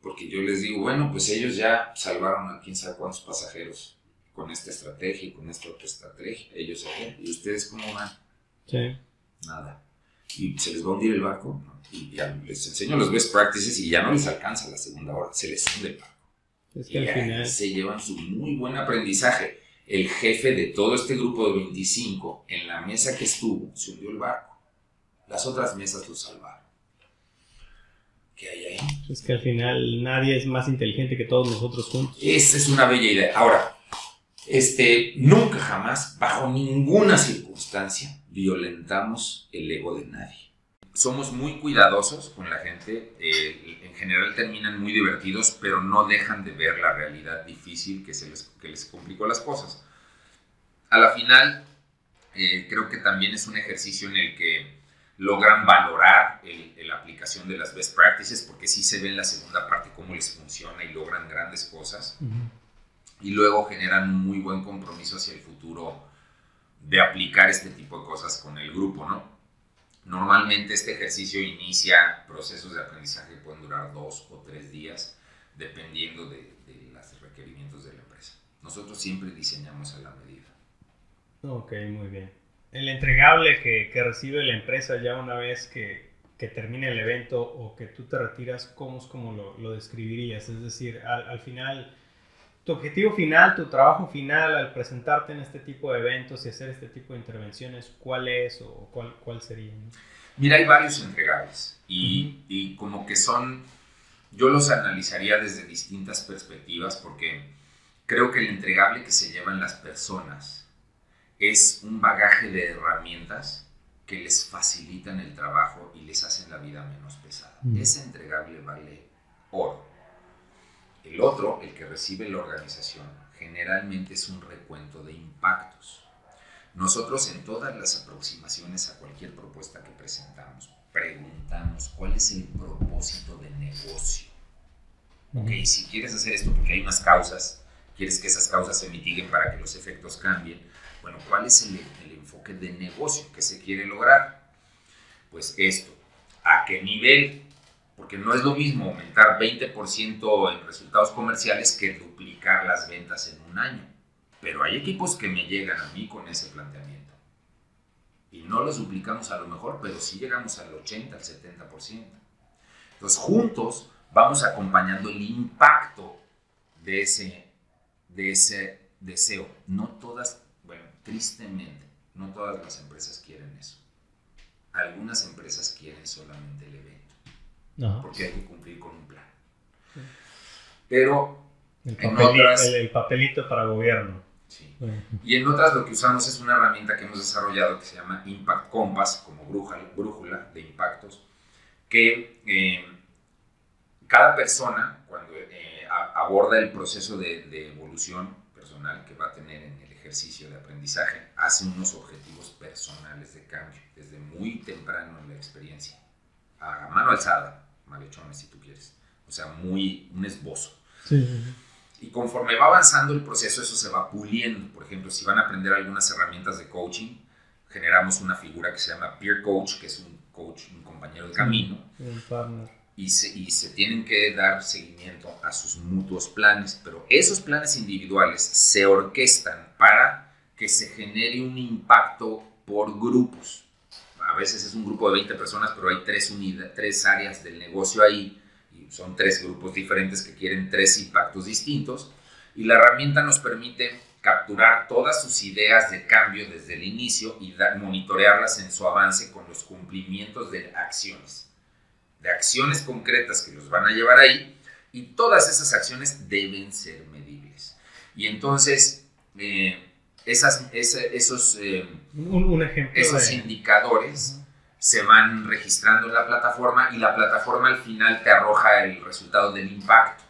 Porque yo les digo, bueno, pues ellos ya salvaron a quién sabe cuántos pasajeros con esta estrategia y con esta otra estrategia. Ellos saben. ¿Y ustedes cómo van? Sí. Nada. Y se les va a hundir el barco. Y ya les enseño los best practices y ya no les alcanza la segunda hora. Se les hunde el barco. Es que al final... se llevan su muy buen aprendizaje. El jefe de todo este grupo de 25 en la mesa que estuvo se hundió el barco. Las otras mesas lo salvaron. ¿Qué hay ahí? Es que al final nadie es más inteligente que todos nosotros juntos. Esa es una bella idea. Ahora, este, nunca jamás, bajo ninguna circunstancia, violentamos el ego de nadie. Somos muy cuidadosos con la gente, eh, en general terminan muy divertidos, pero no dejan de ver la realidad difícil que, se les, que les complicó las cosas. A la final, eh, creo que también es un ejercicio en el que logran valorar la aplicación de las best practices, porque sí se ve en la segunda parte cómo les funciona y logran grandes cosas y luego generan un muy buen compromiso hacia el futuro de aplicar este tipo de cosas con el grupo, ¿no? Normalmente este ejercicio inicia procesos de aprendizaje que pueden durar dos o tres días, dependiendo de, los requerimientos de la empresa. Nosotros siempre diseñamos a la medida. Ok, muy bien. El entregable que, que recibe la empresa ya una vez que, que, termine el evento o que tú te retiras, ¿cómo es como lo, describirías? Es decir, al final tu objetivo final, tu trabajo final al presentarte en este tipo de eventos y hacer este tipo de intervenciones, ¿cuál es o cuál, cuál sería? Mira, hay varios entregables y, y, como que son, yo los analizaría desde distintas perspectivas porque creo que el entregable que se llevan las personas es un bagaje de herramientas que les facilitan el trabajo y les hacen la vida menos pesada. Ese entregable vale oro El otro, el que recibe la organización, generalmente es un recuento de impactos. Nosotros en todas las aproximaciones a cualquier propuesta que presentamos, preguntamos cuál es el propósito de negocio. Ok, si quieres hacer esto porque hay unas causas, quieres que esas causas se mitiguen para que los efectos cambien, bueno, ¿cuál es el, el enfoque de negocio que se quiere lograr? Pues esto, ¿a qué nivel? Porque no es lo mismo aumentar 20% en resultados comerciales que duplicar las ventas en un año. Pero hay equipos que me llegan a mí con ese planteamiento. Y no los duplicamos a lo mejor, pero sí llegamos al 80, al 70%. Entonces, juntos vamos acompañando el impacto de ese, de ese deseo. No todas, bueno, tristemente, no todas las empresas quieren eso. Algunas empresas quieren solamente el evento. Porque hay que cumplir con un plan. Pero el, papelito, el papelito para gobierno. Y en otras lo que usamos es una herramienta que hemos desarrollado que se llama Impact Compass, como brújula, brújula de impactos, que eh, cada persona cuando eh, aborda el proceso de, de, evolución personal que va a tener en el ejercicio de aprendizaje, hace unos objetivos personales de cambio desde muy temprano en la experiencia, a mano alzada, malhechones si tú quieres, o sea, muy un esbozo. Sí. Y conforme va avanzando el proceso, eso se va puliendo. Por ejemplo, si van a aprender algunas herramientas de coaching, generamos una figura que se llama peer coach, que es un coach, un compañero de camino. Un partner. Y se, y se tienen que dar seguimiento a sus mutuos planes, pero esos planes individuales se orquestan para que se genere un impacto por grupos. A veces es un grupo de 20 personas, pero hay tres, tres áreas del negocio ahí son tres grupos diferentes que quieren tres impactos distintos y la herramienta nos permite capturar todas sus ideas de cambio desde el inicio y monitorearlas en su avance con los cumplimientos de acciones, de acciones concretas que los van a llevar ahí y todas esas acciones deben ser medibles. Y entonces, eh, esas, esos, eh, esos indicadores se van registrando en la plataforma y la plataforma al final te arroja el resultado del impacto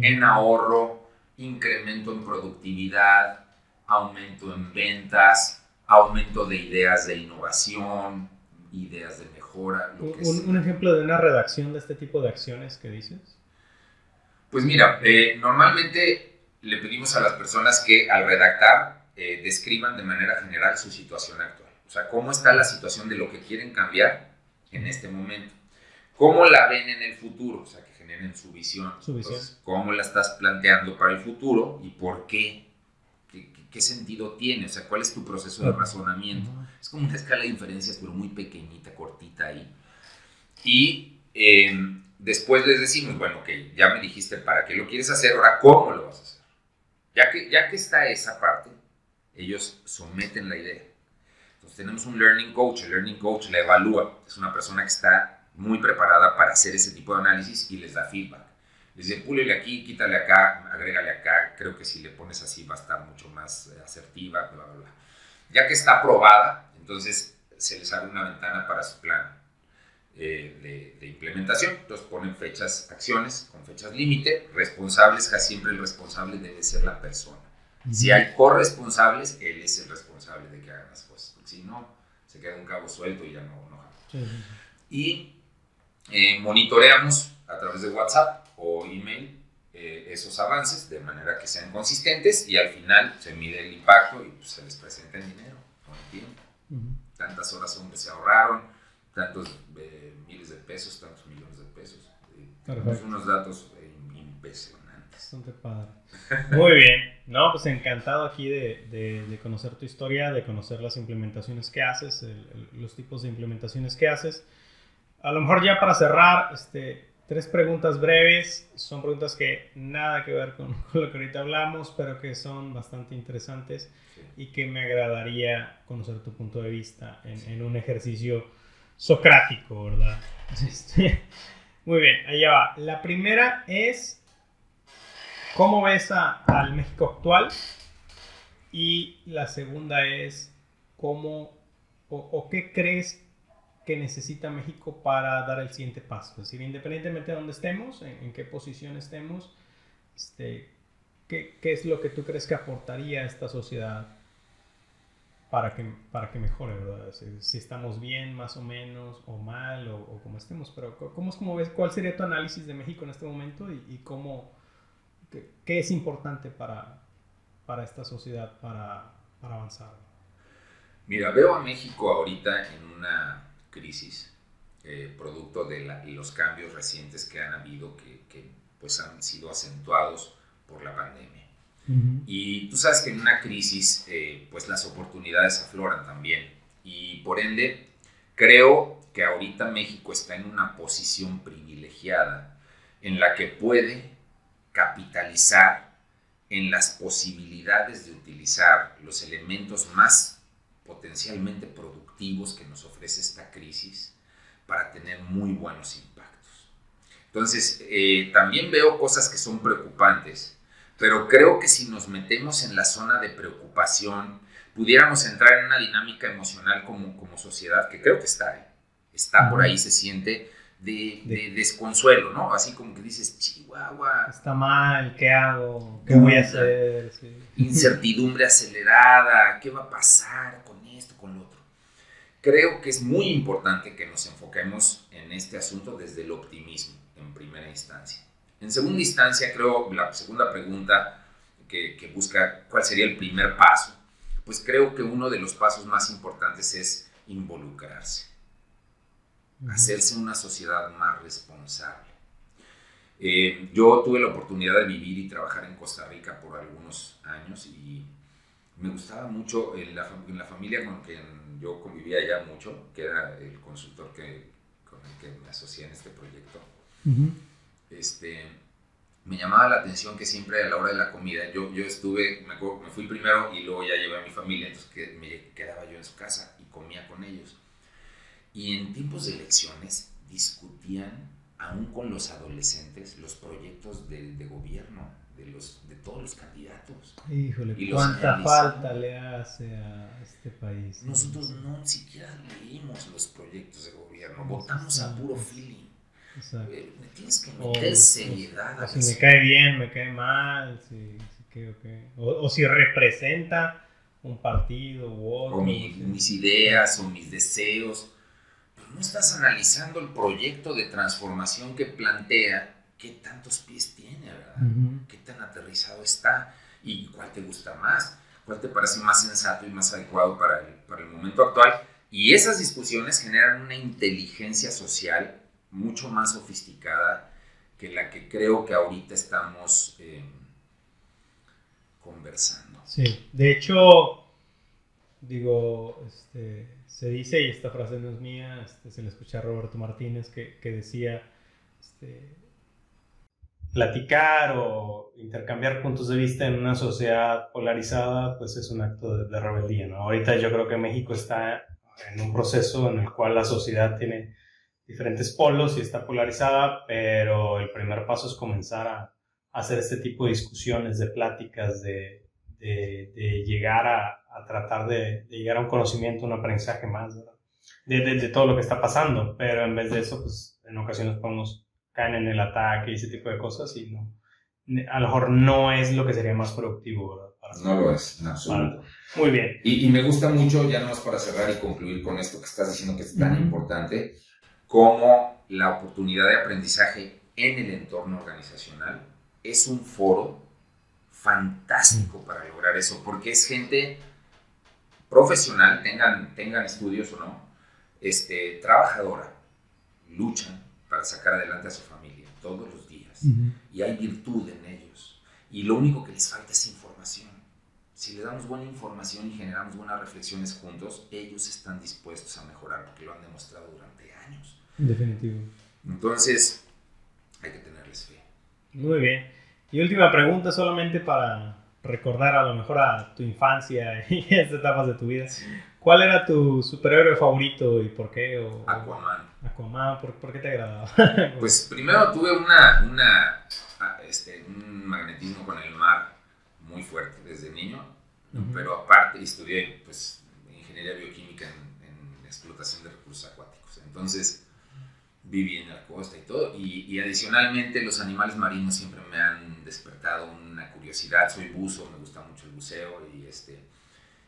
en ahorro, incremento en productividad, aumento en ventas, aumento de ideas de innovación, ideas de mejora. un, ejemplo de una redacción de este tipo de acciones que dices? Pues mira, eh, normalmente le pedimos a las personas que al redactar eh, describan de manera general su situación actual. O sea, cómo está la situación de lo que quieren cambiar en este momento. ¿Cómo la ven en el futuro? O sea, que generen su visión. Su visión. ¿Cómo la estás planteando para el futuro y por qué? ¿Qué, sentido tiene? O sea, ¿cuál es tu proceso de razonamiento? Es como una escala de inferencias, pero muy pequeñita, cortita ahí. Y em, después les decimos, bueno, que ya me dijiste para qué lo quieres hacer, ahora cómo lo vas a hacer. Ya que, ya que está esa parte, ellos someten la idea tenemos un learning coach, el learning coach la evalúa, es una persona que está muy preparada para hacer ese tipo de análisis y les da feedback. Les dice, púlele aquí, quítale acá, agrégale acá, creo que si le pones así va a estar mucho más eh, asertiva, bla, bla, bla. Ya que está aprobada, entonces se les abre una ventana para su plan eh, de, implementación. Entonces ponen fechas, acciones con fechas límite, responsables, casi siempre el responsable debe ser la persona. Si hay corresponsables, él es el responsable de que hagan las cosas si no, se queda un cabo suelto y ya no, no Y eh, monitoreamos a través de WhatsApp o email eh, esos avances de manera que sean consistentes y al final se mide el impacto y pues, se les presenta en dinero con el tiempo. Tantas horas hombre se ahorraron, tantos eh, miles de pesos, tantos millones de pesos. Son unos datos impresionantes. Bastante padre. Muy bien. No, pues encantado aquí de, de, conocer tu historia, de conocer las implementaciones que haces, los tipos de implementaciones que haces. A lo mejor ya para cerrar, este, tres preguntas breves. Son preguntas que nada que ver con, lo que ahorita hablamos, pero que son bastante interesantes y que me agradaría conocer tu punto de vista en, en un ejercicio socrático, ¿verdad? Este, muy bien, allá va. La primera es ¿Cómo ves al México actual? Y la segunda es, ¿cómo o, qué crees que necesita México para dar el siguiente paso? Es decir, independientemente de dónde estemos, en, qué posición estemos, este, ¿qué, ¿qué, es lo que tú crees que aportaría a esta sociedad para que, para que mejore, ¿verdad? Si, estamos bien, más o menos, o mal, o, o como estemos, pero ¿cómo es como ves, ¿cuál sería tu análisis de México en este momento y, y cómo, qué, qué, es importante para, para esta sociedad para, para avanzar? Mira, veo a México ahorita en una crisis, eh, producto de la, los cambios recientes que han habido, que, que, pues han sido acentuados por la pandemia. Uh -huh. Y tú sabes que en una crisis, eh, pues las oportunidades afloran también. Y por ende, creo que ahorita México está en una posición privilegiada en la que puede capitalizar en las posibilidades de utilizar los elementos más potencialmente productivos que nos ofrece esta crisis para tener muy buenos impactos. Entonces, eh, también veo cosas que son preocupantes, pero creo que si nos metemos en la zona de preocupación, pudiéramos entrar en una dinámica emocional como, como sociedad, que creo que está, está por ahí, se siente, de, de, desconsuelo, ¿no? Así como que dices, Chihuahua. Está mal, ¿qué hago? ¿Qué voy a hacer? Sí. Incertidumbre acelerada, ¿qué va a pasar con esto, con lo otro? Creo que es muy importante que nos enfoquemos en este asunto desde el optimismo, en primera instancia. En segunda instancia, creo, la segunda pregunta que, que busca cuál sería el primer paso, pues creo que uno de los pasos más importantes es involucrarse hacerse una sociedad más responsable. Eh, yo tuve la oportunidad de vivir y trabajar en Costa Rica por algunos años y me gustaba mucho en la, en la familia con quien yo convivía ya mucho, que era el consultor que, con el que me asocié en este proyecto. Uh -huh. este, me llamaba la atención que siempre a la hora de la comida, yo, yo estuve, me, acuerdo, me fui primero y luego ya llevé a mi familia, entonces que, me quedaba yo en su casa y comía con ellos. Y en tiempos de elecciones discutían, aún con los adolescentes, los proyectos de, de gobierno de, los, de todos los candidatos. Híjole, y ¿cuánta falta le hace a este país? Nosotros no ni siquiera leímos los proyectos de gobierno, votamos a puro feeling. Exacto. Eh, tienes que meter o, seriedad. O, o si me cae bien, me cae mal, si, si que, okay. o, o si representa un partido u otro. O mi, mis ideas o mis deseos no estás analizando el proyecto de transformación que plantea, qué tantos pies tiene, ¿verdad? Uh -huh. Qué tan aterrizado está y cuál te gusta más, cuál te parece más sensato y más adecuado para el, para el momento actual. Y esas discusiones generan una inteligencia social mucho más sofisticada que la que creo que ahorita estamos eh, conversando. Sí, de hecho, digo, este, se dice, y esta frase no es mía, este, se la escuché a Roberto Martínez que, decía, este, platicar o intercambiar puntos de vista en una sociedad polarizada, pues es un acto de, rebeldía, ¿no? Ahorita yo creo que México está en un proceso en el cual la sociedad tiene diferentes polos y está polarizada, pero el primer paso es comenzar a, hacer este tipo de discusiones, de pláticas, de llegar a, a tratar de, de, llegar a un conocimiento, un aprendizaje más de, de, todo lo que está pasando, pero en vez de eso, pues en ocasiones podemos caer en el ataque y ese tipo de cosas y no, a lo mejor no es lo que sería más productivo, ¿verdad? Para no lo es, en absoluto. Muy bien. Y, y, me gusta mucho, ya nomás para cerrar y concluir con esto que estás diciendo que es tan uh -huh. importante, como la oportunidad de aprendizaje en el entorno organizacional es un foro fantástico para lograr eso, porque es gente profesional, tengan, tengan estudios o no, este, trabajadora, luchan para sacar adelante a su familia todos los días. Uh -huh. Y hay virtud en ellos. Y lo único que les falta es información. Si le damos buena información y generamos buenas reflexiones juntos, ellos están dispuestos a mejorar porque lo han demostrado durante años. Definitivo. Entonces, hay que tenerles fe. Muy bien. Y última pregunta solamente para recordar a lo mejor a tu infancia y estas etapas de tu vida. Sí. ¿Cuál era tu superhéroe favorito y por qué? O, Aquaman. Aquaman, ¿por, ¿por, qué te agradaba? pues primero tuve una, una este, un magnetismo con el mar muy fuerte desde niño, uh -huh. pero aparte estudié pues, ingeniería bioquímica en, en, explotación de recursos acuáticos. Entonces viví en la costa y todo, y, y adicionalmente los animales marinos siempre me han despertado una curiosidad. Soy buzo, me gusta mucho el buceo y, este,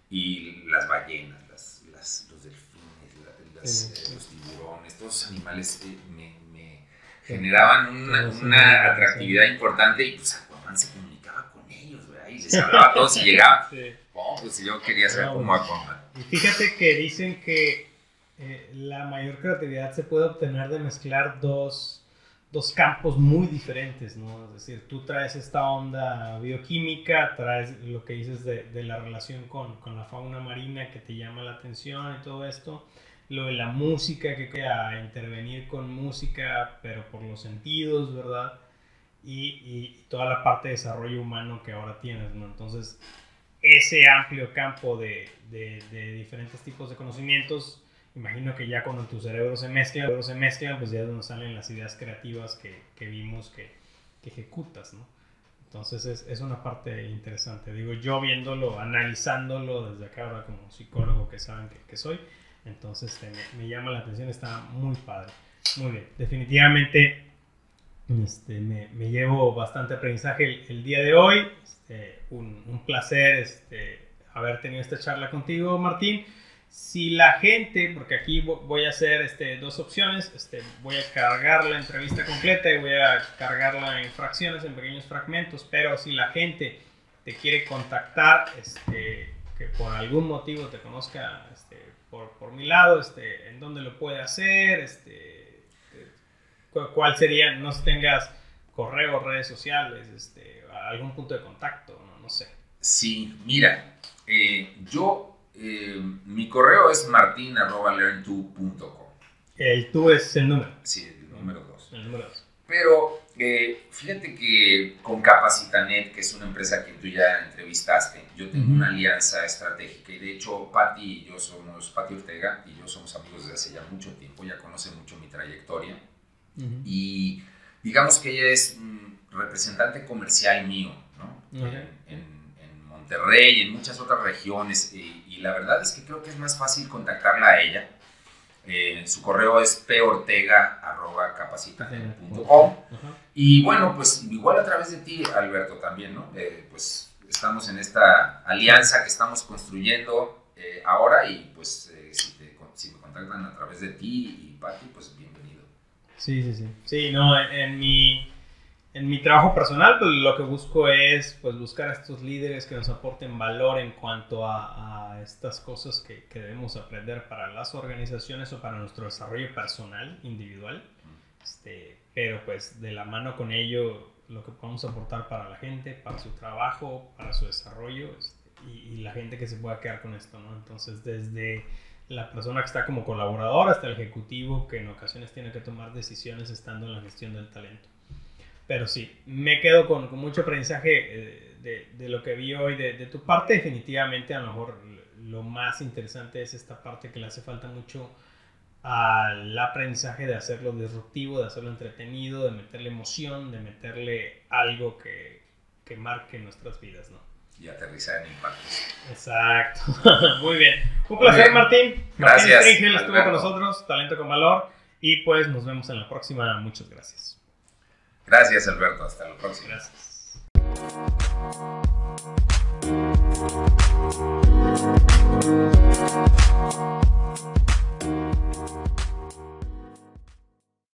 y las ballenas, las, las, los delfines, las, eh, los tiburones, todos esos animales eh, me, me, generaban una, una atractividad importante y pues Aquaman se comunicaba con ellos, ¿verdad? Y les hablaba a todos y llegaba. Oh, pues yo quería ser como Aquaman. Y fíjate que dicen que eh, la mayor creatividad se puede obtener de mezclar dos, dos, campos muy diferentes, ¿no? Es decir, tú traes esta onda bioquímica, traes lo que dices de, de la relación con, con, la fauna marina que te llama la atención y todo esto, lo de la música que queda intervenir con música, pero por los sentidos, ¿verdad? Y, y, toda la parte de desarrollo humano que ahora tienes, ¿no? Entonces, ese amplio campo de, de, de diferentes tipos de conocimientos imagino que ya cuando tu cerebro se mezcla, se mezcla, pues ya es donde salen las ideas creativas que, que vimos que, que, ejecutas, ¿no? Entonces es, es, una parte interesante. Digo, yo viéndolo, analizándolo desde acá ahora como psicólogo que saben que, que soy, entonces este, me, me, llama la atención, está muy padre. Muy bien, definitivamente este, me, me, llevo bastante aprendizaje el, el día de hoy. Este, un, un, placer este, haber tenido esta charla contigo, Martín si la gente, porque aquí voy a hacer este, dos opciones, este, voy a cargar la entrevista completa y voy a cargarla en fracciones, en pequeños fragmentos, pero si la gente te quiere contactar, este, que por algún motivo te conozca este, por, por, mi lado, este, en dónde lo puede hacer, este, cuál sería, no tengas correo, redes sociales, este, algún punto de contacto, no, no sé. Sí, mira, eh, yo eh, mi correo es martin.learn2.com. El tú es el número. Sí, el número 2. El número 2. Pero eh, fíjate que con Capacitanet, que es una empresa que tú ya entrevistaste, yo tengo uh -huh. una alianza estratégica y de hecho Patti y yo somos, Patti Ortega y yo somos amigos desde hace ya mucho tiempo, ya conoce mucho mi trayectoria uh -huh. y digamos que ella es un representante comercial mío, ¿no? Uh -huh. en, en, Monterrey, en muchas otras regiones y, y la verdad es que creo que es más fácil contactarla a ella. Eh, su correo es portega.capacita.com y bueno, pues igual a través de ti, Alberto, también, ¿no? Eh, pues estamos en esta alianza que estamos construyendo eh, ahora y pues si, te, si, me contactan a través de ti y Pati, pues bienvenido. Sí, sí, sí. Sí, no, en, en mi en mi trabajo personal, pues lo que busco es pues, buscar a estos líderes que nos aporten valor en cuanto a, a estas cosas que, que, debemos aprender para las organizaciones o para nuestro desarrollo personal, individual. Este, pero pues de la mano con ello, lo que podemos aportar para la gente, para su trabajo, para su desarrollo este, y, y, la gente que se pueda quedar con esto, ¿no? Entonces, desde la persona que está como colaborador hasta el ejecutivo que en ocasiones tiene que tomar decisiones estando en la gestión del talento. Pero sí, me quedo con, con mucho aprendizaje eh, de, de, lo que vi hoy de, de, tu parte. Definitivamente, a lo mejor lo más interesante es esta parte que le hace falta mucho al aprendizaje de hacerlo disruptivo, de hacerlo entretenido, de meterle emoción, de meterle algo que, que marque nuestras vidas, ¿no? Y aterrizar en impactos. Exacto. Muy bien. Un placer, bien. Martín. Gracias. Martín estuvo con nosotros, Talento con Valor. Y pues nos vemos en la próxima. Muchas gracias. Gracias, Alberto. Hasta la próxima. Gracias.